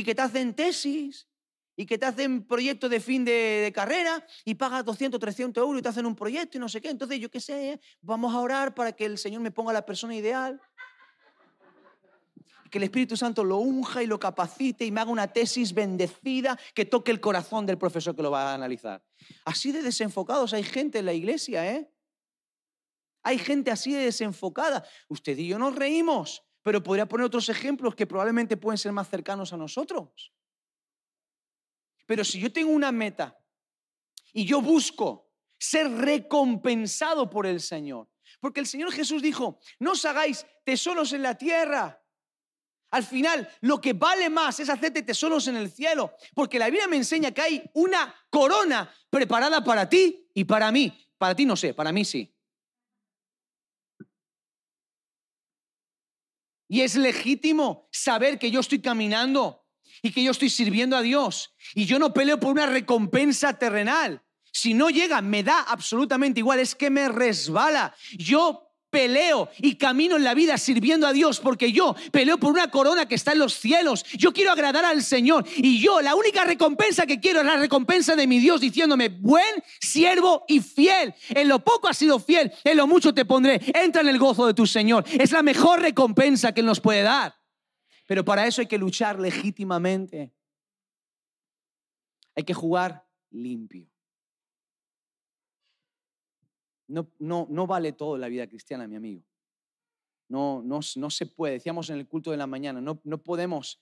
y que te hacen tesis y que te hacen proyectos de fin de, carrera y pagas 200, 300 euros y te hacen un proyecto y no sé qué. Entonces, yo qué sé, vamos a orar para que el Señor me ponga la persona ideal. Que el Espíritu Santo lo unja y lo capacite y me haga una tesis bendecida que toque el corazón del profesor que lo va a analizar. Así de desenfocados hay gente en la iglesia, ¿eh? Hay gente así de desenfocada. Usted y yo nos reímos, pero podría poner otros ejemplos que probablemente pueden ser más cercanos a nosotros. Pero si yo tengo una meta y yo busco ser recompensado por el Señor, porque el Señor Jesús dijo, no os hagáis tesoros en la tierra. Al final, lo que vale más es hacerte tesoros en el cielo, porque la Biblia me enseña que hay una corona preparada para ti y para mí. Para ti no sé, para mí sí. Y es legítimo saber que yo estoy caminando y que yo estoy sirviendo a Dios. Y yo no peleo por una recompensa terrenal. Si no llega, me da absolutamente igual, es que me resbala. Yo peleo y camino en la vida sirviendo a Dios porque yo peleo por una corona que está en los cielos. Yo quiero agradar al Señor y yo la única recompensa que quiero es la recompensa de mi Dios diciéndome, buen siervo y fiel. En lo poco has sido fiel, en lo mucho te pondré. Entra en el gozo de tu Señor. Es la mejor recompensa que Él nos puede dar. Pero para eso hay que luchar legítimamente. Hay que jugar limpio. No, no, no vale todo la vida cristiana, mi amigo. No, no, no se puede. Decíamos en el culto de la mañana, no, no podemos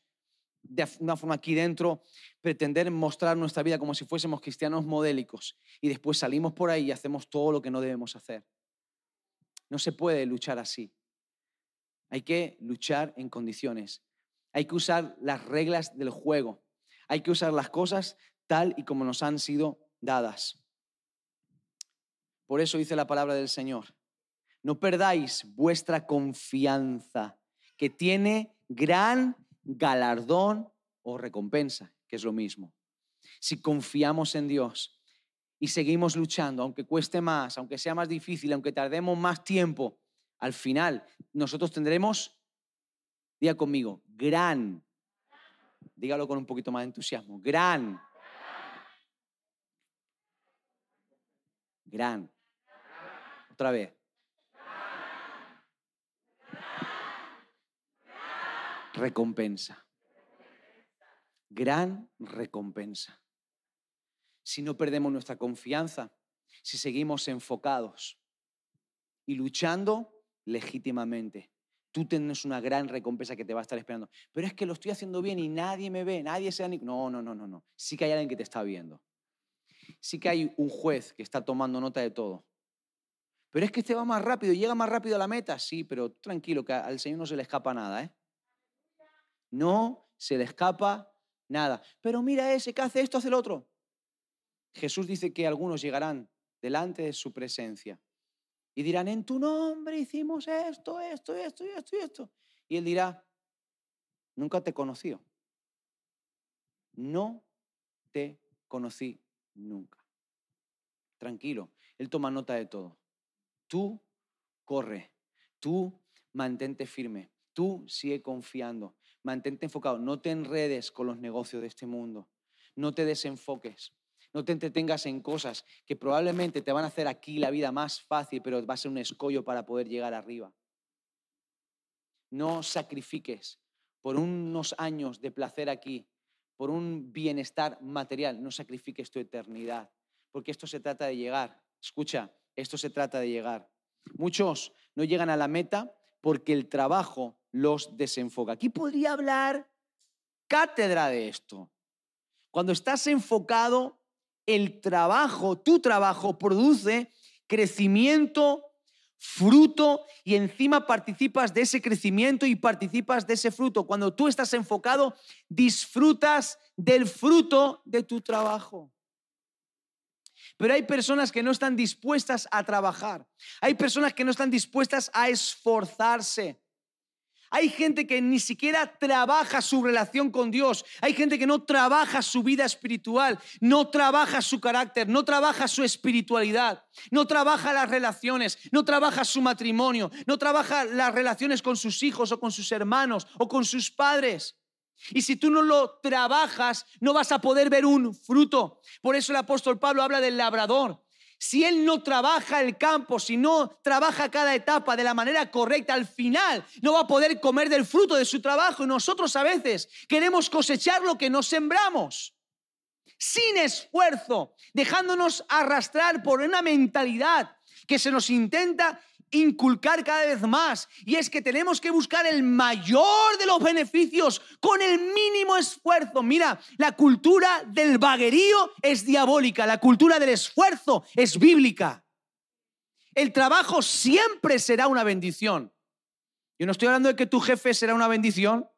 de una forma aquí dentro pretender mostrar nuestra vida como si fuésemos cristianos modélicos y después salimos por ahí y hacemos todo lo que no debemos hacer. No se puede luchar así. Hay que luchar en condiciones. Hay que usar las reglas del juego. Hay que usar las cosas tal y como nos han sido dadas. Por eso dice la palabra del Señor, no perdáis vuestra confianza, que tiene gran galardón o recompensa, que es lo mismo. Si confiamos en Dios y seguimos luchando, aunque cueste más, aunque sea más difícil, aunque tardemos más tiempo, al final nosotros tendremos, diga conmigo, gran, dígalo con un poquito más de entusiasmo, gran Gran. Otra vez. Recompensa. Gran recompensa. Si no perdemos nuestra confianza, si seguimos enfocados y luchando legítimamente, tú tienes una gran recompensa que te va a estar esperando. Pero es que lo estoy haciendo bien y nadie me ve, nadie se da ni... No, no, no, no, no. Sí que hay alguien que te está viendo. Sí que hay un juez que está tomando nota de todo. Pero es que este va más rápido, llega más rápido a la meta. Sí, pero tranquilo, que al Señor no se le escapa nada, ¿eh? No se le escapa nada. Pero mira ese que hace esto, hace el otro. Jesús dice que algunos llegarán delante de su presencia y dirán, en tu nombre hicimos esto, esto, esto, esto y esto. Y él dirá, nunca te conocí. No te conocí nunca. Tranquilo, él toma nota de todo. Tú corre, tú mantente firme, tú sigue confiando, mantente enfocado, no te enredes con los negocios de este mundo, no te desenfoques. No te entretengas en cosas que probablemente te van a hacer aquí la vida más fácil, pero va a ser un escollo para poder llegar arriba. No sacrifiques por unos años de placer aquí, por un bienestar material, no sacrifiques tu eternidad, porque esto se trata de llegar. Escucha, esto se trata de llegar. Muchos no llegan a la meta porque el trabajo los desenfoca. Aquí podría hablar cátedra de esto. Cuando estás enfocado el trabajo, tu trabajo produce crecimiento, fruto y encima participas de ese crecimiento y participas de ese fruto. Cuando tú estás enfocado, disfrutas del fruto de tu trabajo. Pero hay personas que no están dispuestas a trabajar. Hay personas que no están dispuestas a esforzarse. Hay gente que ni siquiera trabaja su relación con Dios. Hay gente que no trabaja su vida espiritual, no trabaja su carácter, no trabaja su espiritualidad, no trabaja las relaciones, no trabaja su matrimonio, no trabaja las relaciones con sus hijos o con sus hermanos o con sus padres. Y si tú no lo trabajas, no vas a poder ver un fruto. Por eso el apóstol Pablo habla del labrador. Si él no trabaja el campo, si no trabaja cada etapa de la manera correcta, al final no va a poder comer del fruto de su trabajo. Y nosotros a veces queremos cosechar lo que nos sembramos sin esfuerzo, dejándonos arrastrar por una mentalidad que se nos intenta inculcar cada vez más. Y es que tenemos que buscar el mayor de los beneficios con el mínimo esfuerzo. Mira, la cultura del vaguerío es diabólica, la cultura del esfuerzo es bíblica. El trabajo siempre será una bendición. Yo no estoy hablando de que tu jefe será una bendición.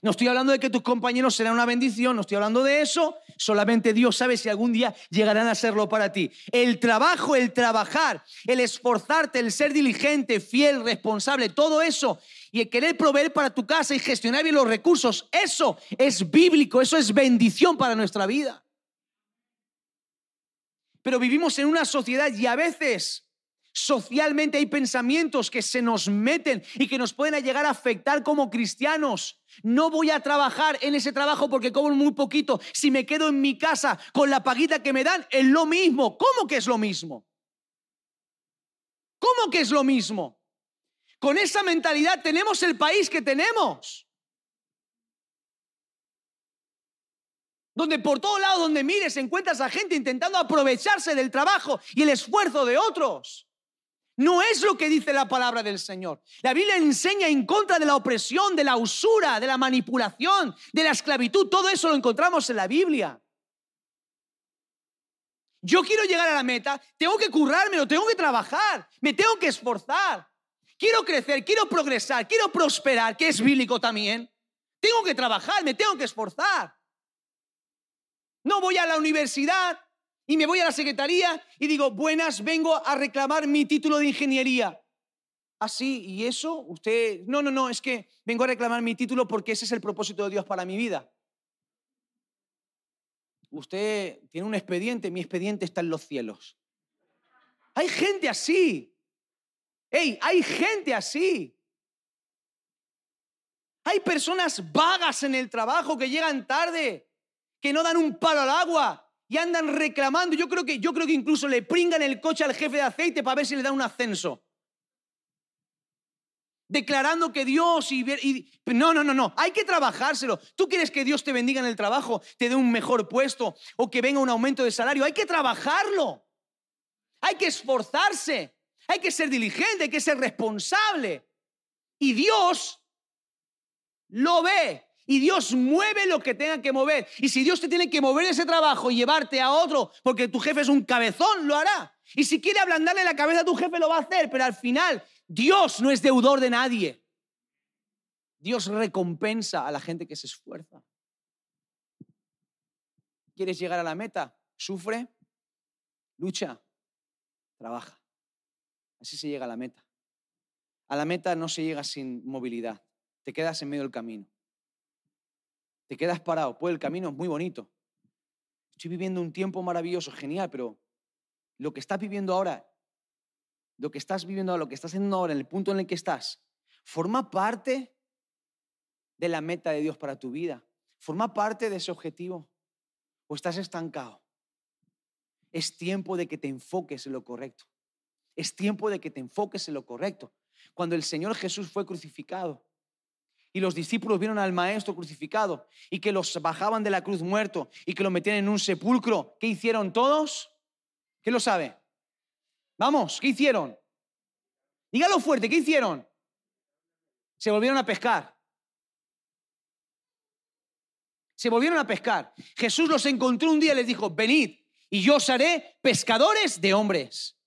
No estoy hablando de que tus compañeros serán una bendición, no estoy hablando de eso. Solamente Dios sabe si algún día llegarán a serlo para ti. El trabajo, el trabajar, el esforzarte, el ser diligente, fiel, responsable, todo eso y el querer proveer para tu casa y gestionar bien los recursos, eso es bíblico, eso es bendición para nuestra vida. Pero vivimos en una sociedad y a veces socialmente hay pensamientos que se nos meten y que nos pueden llegar a afectar como cristianos no voy a trabajar en ese trabajo porque cobro muy poquito. Si me quedo en mi casa con la paguita que me dan, es lo mismo. ¿Cómo que es lo mismo? ¿Cómo que es lo mismo? Con esa mentalidad tenemos el país que tenemos. Donde por todo lado donde mires encuentras a gente intentando aprovecharse del trabajo y el esfuerzo de otros. No es lo que dice la palabra del Señor. La Biblia enseña en contra de la opresión, de la usura, de la manipulación, de la esclavitud. Todo eso lo encontramos en la Biblia. Yo quiero llegar a la meta, tengo que currármelo, tengo que trabajar, me tengo que esforzar. Quiero crecer, quiero progresar, quiero prosperar, que es bíblico también. Tengo que trabajar, me tengo que esforzar. No voy a la universidad y me voy a la secretaría y digo, buenas, vengo a reclamar mi título de ingeniería. Así, ah, ¿y eso? Usted, no, no, no, es que vengo a reclamar mi título porque ese es el propósito de Dios para mi vida. Usted tiene un expediente, mi expediente está en los cielos. Hay gente así. Hey, hay gente así. Hay personas vagas en el trabajo que llegan tarde, que no dan un palo al agua, y andan reclamando. Yo creo que, yo creo que incluso le pringan el coche al jefe de aceite para ver si le da un ascenso. Declarando que Dios y, y, no, no, no, no, hay que trabajárselo. Tú quieres que Dios te bendiga en el trabajo, te dé un mejor puesto o que venga un aumento de salario, hay que trabajarlo. Hay que esforzarse, hay que ser diligente, hay que ser responsable. Y Dios lo ve. Y Dios mueve lo que tenga que mover. Y si Dios te tiene que mover ese trabajo y llevarte a otro porque tu jefe es un cabezón, lo hará. Y si quiere ablandarle la cabeza a tu jefe, lo va a hacer. Pero al final, Dios no es deudor de nadie. Dios recompensa a la gente que se esfuerza. ¿Quieres llegar a la meta? Sufre, lucha, trabaja. Así se llega a la meta. A la meta no se llega sin movilidad. Te quedas en medio del camino. Te quedas parado. Pues el camino es muy bonito. Estoy viviendo un tiempo maravilloso, genial, pero lo que estás viviendo ahora, lo que estás viviendo ahora, lo que estás haciendo ahora, en el punto en el que estás, forma parte de la meta de Dios para tu vida. Forma parte de ese objetivo. O estás estancado. Es tiempo de que te enfoques en lo correcto. Es tiempo de que te enfoques en lo correcto. Cuando el Señor Jesús fue crucificado, y los discípulos vieron al maestro crucificado y que los bajaban de la cruz muerto y que lo metían en un sepulcro, ¿qué hicieron todos? ¿Qué lo sabe? Vamos, ¿qué hicieron? Dígalo fuerte, ¿qué hicieron? Se volvieron a pescar. Se volvieron a pescar. Jesús los encontró un día y les dijo, venid y yo os haré pescadores de hombres.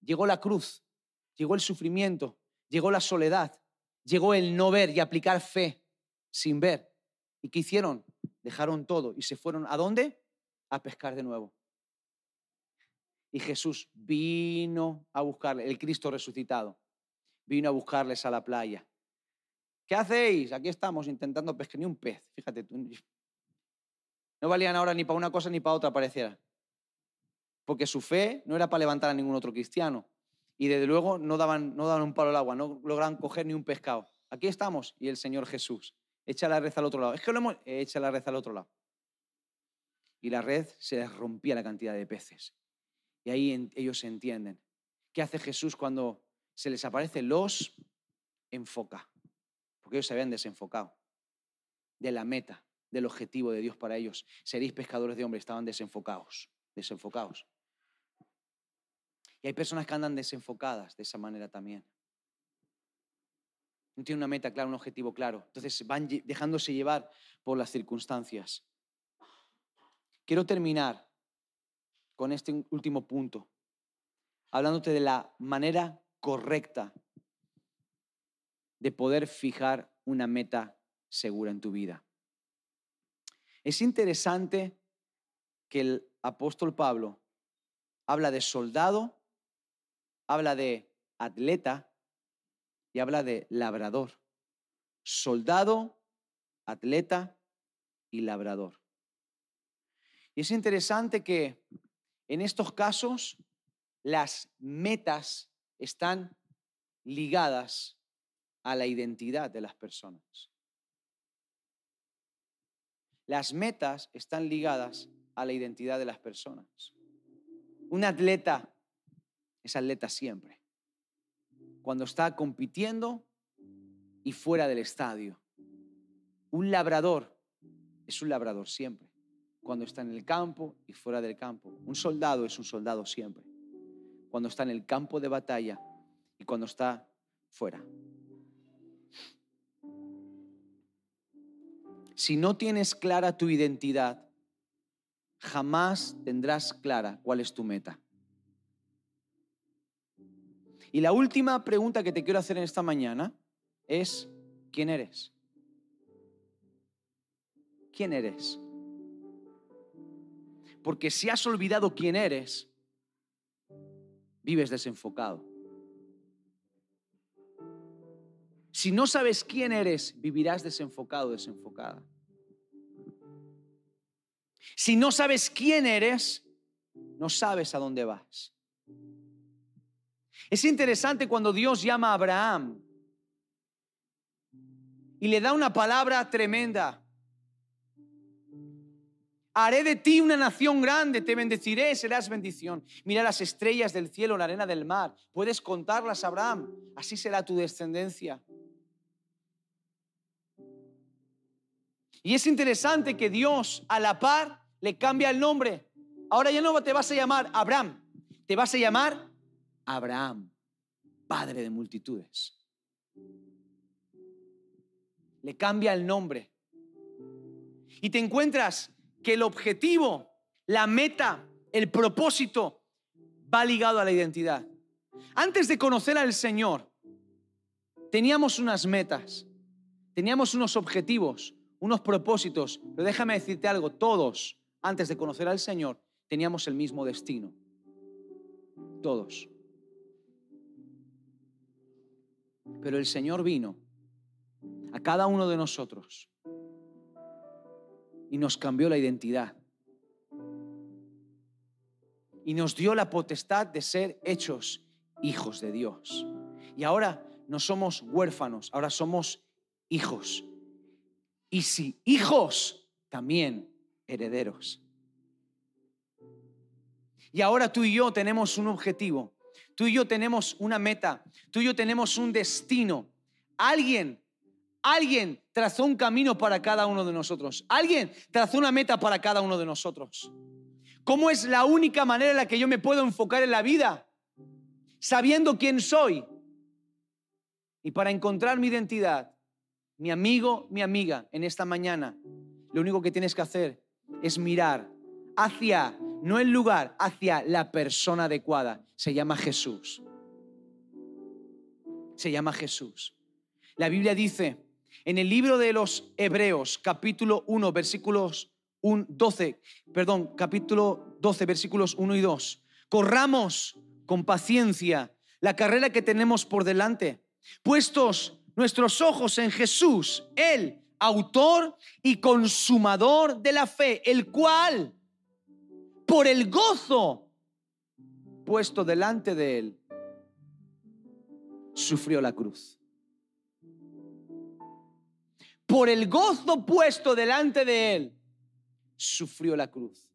Llegó la cruz, llegó el sufrimiento, llegó la soledad, llegó el no ver y aplicar fe sin ver. ¿Y qué hicieron? Dejaron todo y se fueron a dónde? A pescar de nuevo. Y Jesús vino a buscarle, el Cristo resucitado, vino a buscarles a la playa. ¿Qué hacéis? Aquí estamos intentando pescar ni un pez. Fíjate, no valían ahora ni para una cosa ni para otra, pareciera. Porque su fe no era para levantar a ningún otro cristiano y desde luego no daban, no daban un palo al agua, no lograban coger ni un pescado. Aquí estamos y el Señor Jesús. Echa la red al otro lado. Es que lo hemos... Echa la red al otro lado. Y la red se rompía la cantidad de peces. Y ahí ellos se entienden. ¿Qué hace Jesús cuando se les aparece? Los enfoca. Porque ellos se habían desenfocado de la meta, del objetivo de Dios para ellos. Seréis pescadores de hombres, estaban desenfocados, desenfocados. Y hay personas que andan desenfocadas de esa manera también. No tienen una meta clara, un objetivo claro. Entonces van dejándose llevar por las circunstancias. Quiero terminar con este último punto, hablándote de la manera correcta de poder fijar una meta segura en tu vida. Es interesante que el apóstol Pablo habla de soldado habla de atleta y habla de labrador. Soldado, atleta y labrador. Y es interesante que en estos casos las metas están ligadas a la identidad de las personas. Las metas están ligadas a la identidad de las personas. Un atleta es atleta siempre. Cuando está compitiendo y fuera del estadio. Un labrador es un labrador siempre. Cuando está en el campo y fuera del campo. Un soldado es un soldado siempre. Cuando está en el campo de batalla y cuando está fuera. Si no tienes clara tu identidad, jamás tendrás clara cuál es tu meta. Y la última pregunta que te quiero hacer en esta mañana es, ¿quién eres? ¿Quién eres? Porque si has olvidado quién eres, vives desenfocado. Si no sabes quién eres, vivirás desenfocado, desenfocada. Si no sabes quién eres, no sabes a dónde vas. Es interesante cuando Dios llama a Abraham y le da una palabra tremenda. Haré de ti una nación grande, te bendeciré, serás bendición. Mira las estrellas del cielo, la arena del mar. Puedes contarlas, Abraham. Así será tu descendencia. Y es interesante que Dios a la par le cambia el nombre. Ahora ya no te vas a llamar Abraham, te vas a llamar Abraham, padre de multitudes. Le cambia el nombre. Y te encuentras que el objetivo, la meta, el propósito va ligado a la identidad. Antes de conocer al Señor, teníamos unas metas, teníamos unos objetivos, unos propósitos, pero déjame decirte algo, todos, antes de conocer al Señor, teníamos el mismo destino. Todos. Pero el Señor vino a cada uno de nosotros y nos cambió la identidad. Y nos dio la potestad de ser hechos hijos de Dios. Y ahora no somos huérfanos, ahora somos hijos. Y si hijos, también herederos. Y ahora tú y yo tenemos un objetivo, tú y yo tenemos una meta, tú y yo tenemos un destino. Alguien Alguien trazó un camino para cada uno de nosotros. Alguien trazó una meta para cada uno de nosotros. ¿Cómo es la única manera en la que yo me puedo enfocar en la vida? Sabiendo quién soy. Y para encontrar mi identidad, mi amigo, mi amiga, en esta mañana, lo único que tienes que hacer es mirar hacia, no el lugar, hacia la persona adecuada. Se llama Jesús. Se llama Jesús. La Biblia dice en el libro de los Hebreos, capítulo 1, versículos 12, perdón, capítulo 12, versículos 1 y 2. Corramos con paciencia la carrera que tenemos por delante, puestos nuestros ojos en Jesús, el autor y consumador de la fe, el cual, por el gozo puesto delante de él, sufrió la cruz por el gozo puesto delante de él, sufrió la cruz.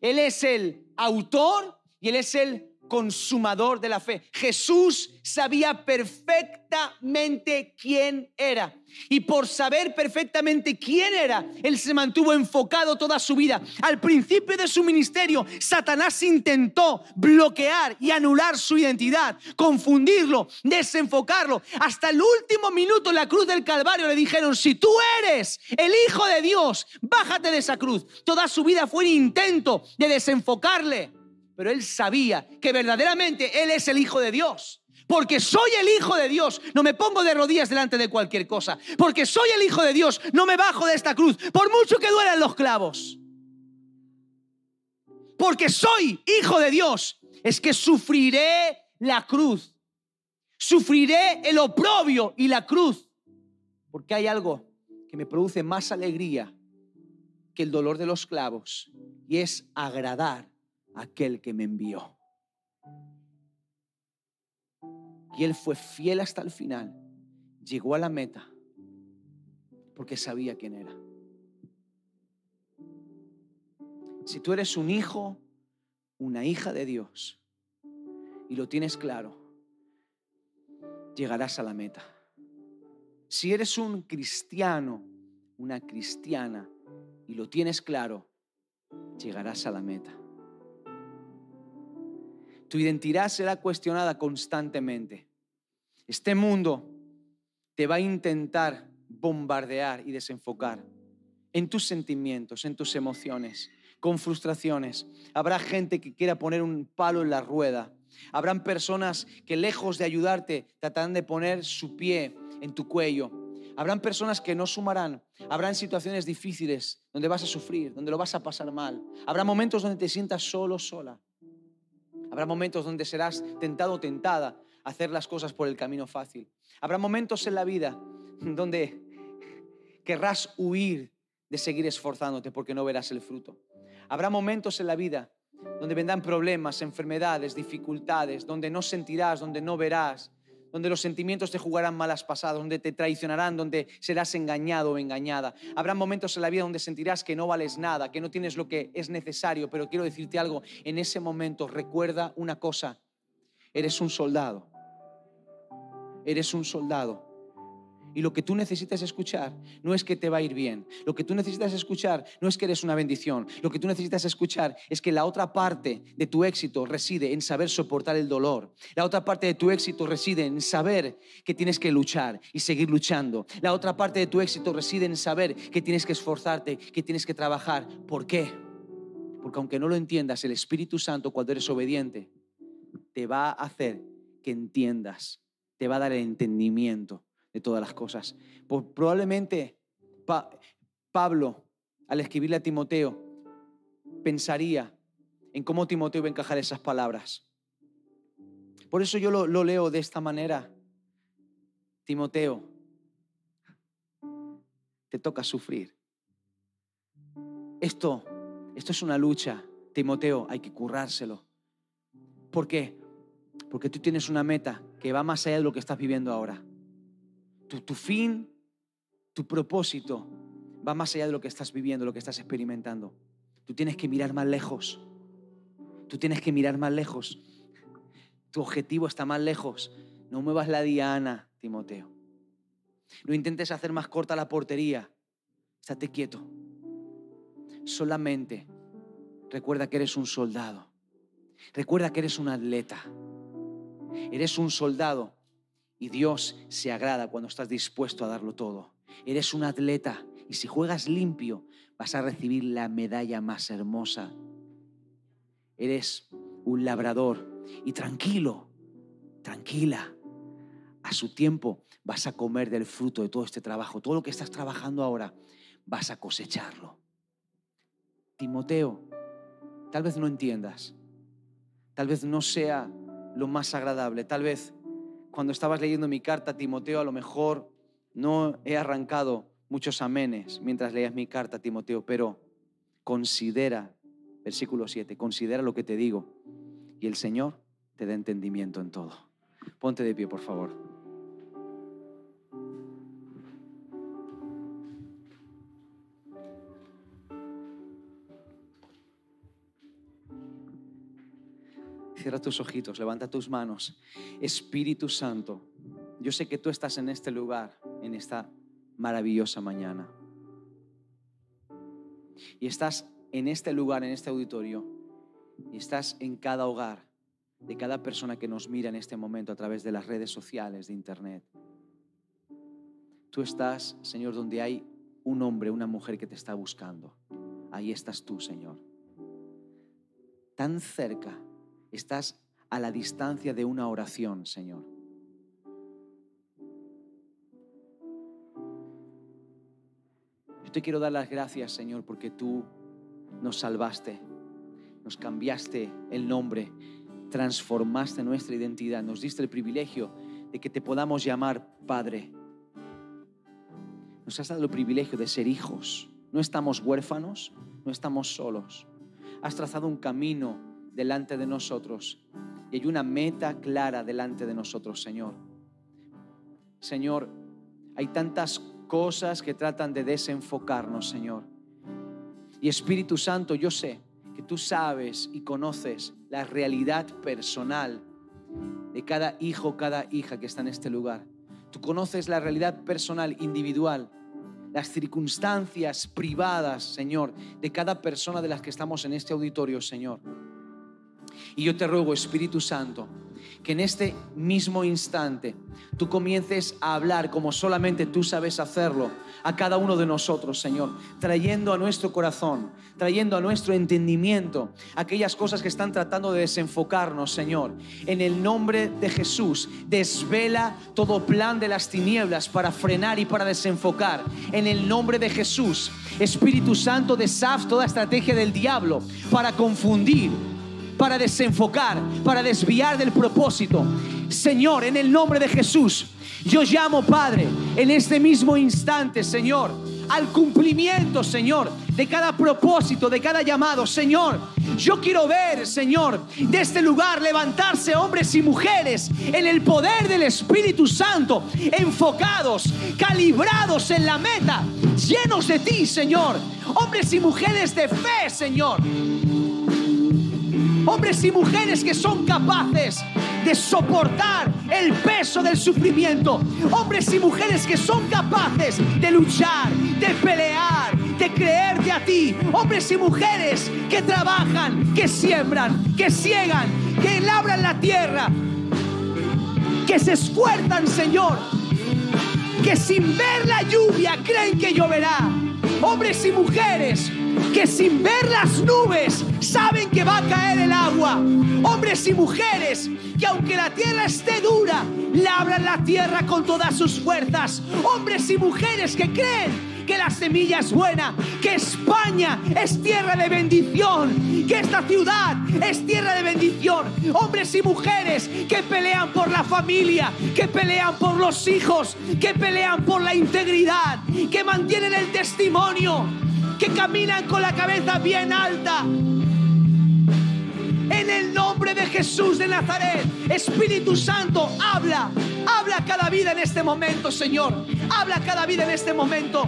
Él es el autor y él es el consumador de la fe. Jesús sabía perfectamente quién era. Y por saber perfectamente quién era, Él se mantuvo enfocado toda su vida. Al principio de su ministerio, Satanás intentó bloquear y anular su identidad, confundirlo, desenfocarlo. Hasta el último minuto en la cruz del Calvario le dijeron, si tú eres el Hijo de Dios, bájate de esa cruz. Toda su vida fue un intento de desenfocarle pero él sabía que verdaderamente él es el Hijo de Dios. Porque soy el Hijo de Dios, no me pongo de rodillas delante de cualquier cosa. Porque soy el Hijo de Dios, no me bajo de esta cruz, por mucho que duelan los clavos. Porque soy Hijo de Dios, es que sufriré la cruz. Sufriré el oprobio y la cruz. Porque hay algo que me produce más alegría que el dolor de los clavos y es agradar aquel que me envió. Y él fue fiel hasta el final. Llegó a la meta porque sabía quién era. Si tú eres un hijo, una hija de Dios y lo tienes claro, llegarás a la meta. Si eres un cristiano, una cristiana y lo tienes claro, llegarás a la meta. Tu identidad será cuestionada constantemente. Este mundo te va a intentar bombardear y desenfocar en tus sentimientos, en tus emociones, con frustraciones. Habrá gente que quiera poner un palo en la rueda. Habrán personas que lejos de ayudarte tratarán de poner su pie en tu cuello. Habrán personas que no sumarán. Habrán situaciones difíciles donde vas a sufrir, donde lo vas a pasar mal. Habrá momentos donde te sientas solo, sola. Habrá momentos donde serás tentado o tentada a hacer las cosas por el camino fácil. Habrá momentos en la vida donde querrás huir de seguir esforzándote porque no verás el fruto. Habrá momentos en la vida donde vendrán problemas, enfermedades, dificultades, donde no sentirás, donde no verás, donde los sentimientos te jugarán malas pasadas, donde te traicionarán, donde serás engañado o engañada. Habrá momentos en la vida donde sentirás que no vales nada, que no tienes lo que es necesario, pero quiero decirte algo, en ese momento recuerda una cosa, eres un soldado, eres un soldado y lo que tú necesitas escuchar no es que te va a ir bien. Lo que tú necesitas escuchar no es que eres una bendición. Lo que tú necesitas escuchar es que la otra parte de tu éxito reside en saber soportar el dolor. La otra parte de tu éxito reside en saber que tienes que luchar y seguir luchando. La otra parte de tu éxito reside en saber que tienes que esforzarte, que tienes que trabajar. ¿Por qué? Porque aunque no lo entiendas, el Espíritu Santo cuando eres obediente te va a hacer que entiendas, te va a dar el entendimiento de todas las cosas. Pues probablemente Pablo, al escribirle a Timoteo, pensaría en cómo Timoteo iba a encajar esas palabras. Por eso yo lo, lo leo de esta manera. Timoteo, te toca sufrir. Esto, esto es una lucha. Timoteo, hay que currárselo. ¿Por qué? Porque tú tienes una meta que va más allá de lo que estás viviendo ahora tu, fin, tu propósito va más allá de lo que estás viviendo, lo que estás experimentando. Tú tienes que mirar más lejos. Tú tienes que mirar más lejos. Tu objetivo está más lejos. No muevas la diana, Timoteo. No intentes hacer más corta la portería. Estate quieto. Solamente recuerda que eres un soldado. Recuerda que eres un atleta. Eres un soldado y Dios se agrada cuando estás dispuesto a darlo todo. Eres un atleta y si juegas limpio vas a recibir la medalla más hermosa. Eres un labrador y tranquilo, tranquila. A su tiempo vas a comer del fruto de todo este trabajo. Todo lo que estás trabajando ahora vas a cosecharlo. Timoteo, tal vez no entiendas, tal vez no sea lo más agradable, tal vez cuando estabas leyendo mi carta, Timoteo, a lo mejor no he arrancado muchos amenes mientras leías mi carta, Timoteo, pero considera, versículo 7, considera lo que te digo y el Señor te da entendimiento en todo. Ponte de pie, por favor. Cierra tus ojitos, levanta tus manos. Espíritu Santo, yo sé que tú estás en este lugar, en esta maravillosa mañana. Y estás en este lugar, en este auditorio, y estás en cada hogar de cada persona que nos mira en este momento a través de las redes sociales, de internet. Tú estás, Señor, donde hay un hombre, una mujer que te está buscando. Ahí estás tú, Señor. Tan cerca Estás a la distancia de una oración, Señor. Yo te quiero dar las gracias, Señor, porque tú nos salvaste, nos cambiaste el nombre, transformaste nuestra identidad, nos diste el privilegio de que te podamos llamar Padre. Nos has dado el privilegio de ser hijos. No estamos huérfanos, no estamos solos. Has trazado un camino delante de nosotros y hay una meta clara delante de nosotros, Señor. Señor, hay tantas cosas que tratan de desenfocarnos, Señor. Y Espíritu Santo, yo sé que tú sabes y conoces la realidad personal de cada hijo, cada hija que está en este lugar. Tú conoces la realidad personal, individual, las circunstancias privadas, Señor, de cada persona de las que estamos en este auditorio, Señor. Y yo te ruego, Espíritu Santo, que en este mismo instante tú comiences a hablar como solamente tú sabes hacerlo a cada uno de nosotros, Señor, trayendo a nuestro corazón, trayendo a nuestro entendimiento aquellas cosas que están tratando de desenfocarnos, Señor. En el nombre de Jesús, desvela todo plan de las tinieblas para frenar y para desenfocar. En el nombre de Jesús, Espíritu Santo, deshaz toda estrategia del diablo para confundir para desenfocar, para desviar del propósito. Señor, en el nombre de Jesús, yo llamo, Padre, en este mismo instante, Señor, al cumplimiento, Señor, de cada propósito, de cada llamado. Señor, yo quiero ver, Señor, de este lugar levantarse hombres y mujeres en el poder del Espíritu Santo, enfocados, calibrados en la meta, llenos de ti, Señor. Hombres y mujeres de fe, Señor. Hombres y mujeres que son capaces de soportar el peso del sufrimiento. Hombres y mujeres que son capaces de luchar, de pelear, de creerte a ti. Hombres y mujeres que trabajan, que siembran, que ciegan, que labran la tierra, que se esfuerzan, Señor, que sin ver la lluvia creen que lloverá. Hombres y mujeres que sin ver las nubes saben que va a caer el agua. Hombres y mujeres que aunque la tierra esté dura, labran la tierra con todas sus fuerzas. Hombres y mujeres que creen que la semilla es buena, que España es tierra de bendición, que esta ciudad es tierra de bendición. Hombres y mujeres que pelean por la familia, que pelean por los hijos, que pelean por la integridad, que mantienen el testimonio, que caminan con la cabeza bien alta. En el nombre de Jesús de Nazaret, Espíritu Santo, habla, habla cada vida en este momento, Señor. Habla cada vida en este momento.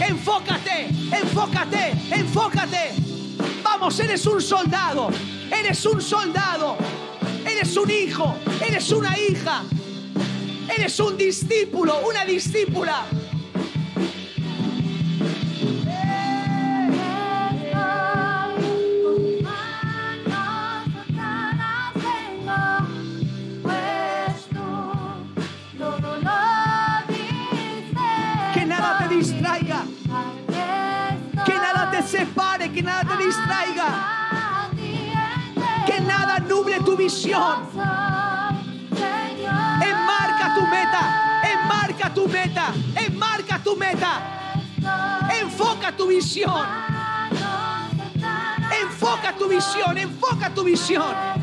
Enfócate, enfócate, enfócate. Vamos, eres un soldado, eres un soldado, eres un hijo, eres una hija, eres un discípulo, una discípula. Que nada nuble tu visión. Enmarca tu meta, enmarca tu meta, enmarca tu meta. Enfoca tu visión, enfoca tu visión, enfoca tu visión.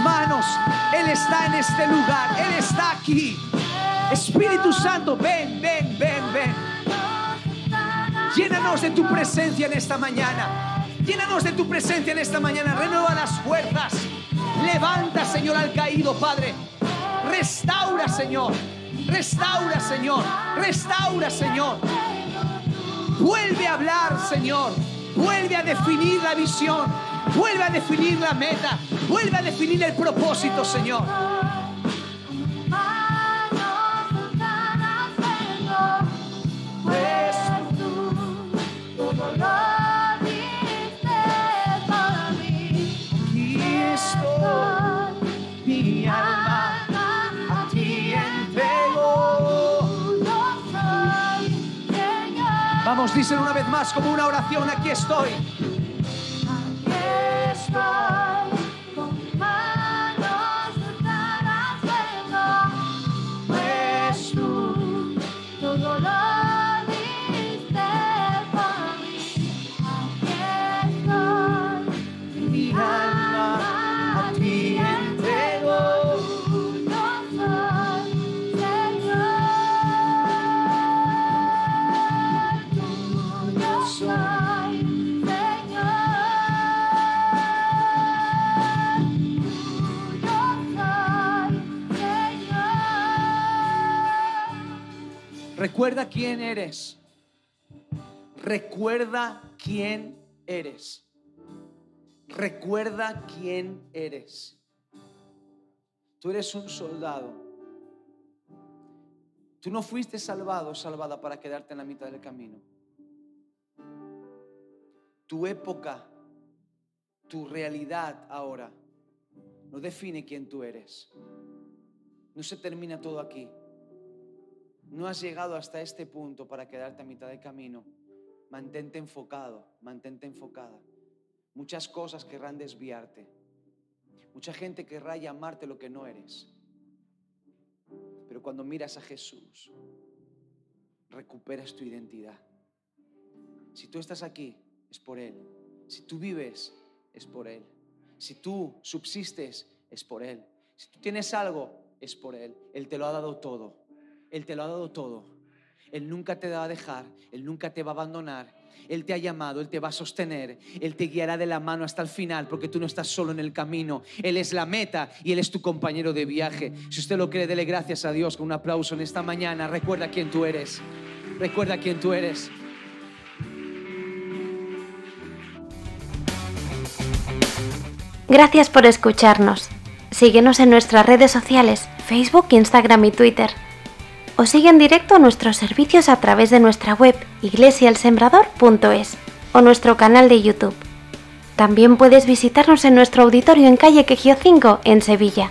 Manos. Él está en este lugar. Él está aquí. Espíritu Santo, ven, ven, ven, ven. Llénanos de tu presencia en esta mañana. Llénanos de tu presencia en esta mañana. Renueva las fuerzas. Levanta, Señor, al caído, Padre. Restaura, Señor. Restaura, Señor. Restaura, Señor. Vuelve a hablar, Señor. Vuelve a definir la visión. Vuelve a definir la meta. Vuelve a definir el propósito, Señor. Vamos, díselo una vez más como una oración. Aquí estoy. Recuerda quién eres. Recuerda quién eres. Recuerda quién eres. Tú eres un soldado. Tú no fuiste salvado salvada para quedarte en la mitad del camino. Tu época, tu realidad ahora, no define quién tú eres. No se termina todo aquí. No has llegado hasta este punto para quedarte a mitad de camino. Mantente enfocado, mantente enfocada. Muchas cosas querrán desviarte. Mucha gente querrá llamarte lo que no eres. Pero cuando miras a Jesús, recuperas tu identidad. Si tú estás aquí, es por Él. Si tú vives, es por Él. Si tú subsistes, es por Él. Si tú tienes algo, es por Él. Él te lo ha dado todo. Él te lo ha dado todo. Él nunca te va a dejar. Él nunca te va a abandonar. Él te ha llamado, Él te va a sostener, Él te guiará de la mano hasta el final porque tú no estás solo en el camino. Él es la meta y Él es tu compañero de viaje. Si usted lo cree, dele gracias a Dios con un aplauso en esta mañana. Recuerda quién tú eres. Recuerda quién tú eres. Gracias por escucharnos. Síguenos en nuestras redes sociales, Facebook, Instagram y Twitter. O sigue en directo nuestros servicios a través de nuestra web iglesialsembrador.es o nuestro canal de YouTube. También puedes visitarnos en nuestro auditorio en calle Quejío 5 en Sevilla.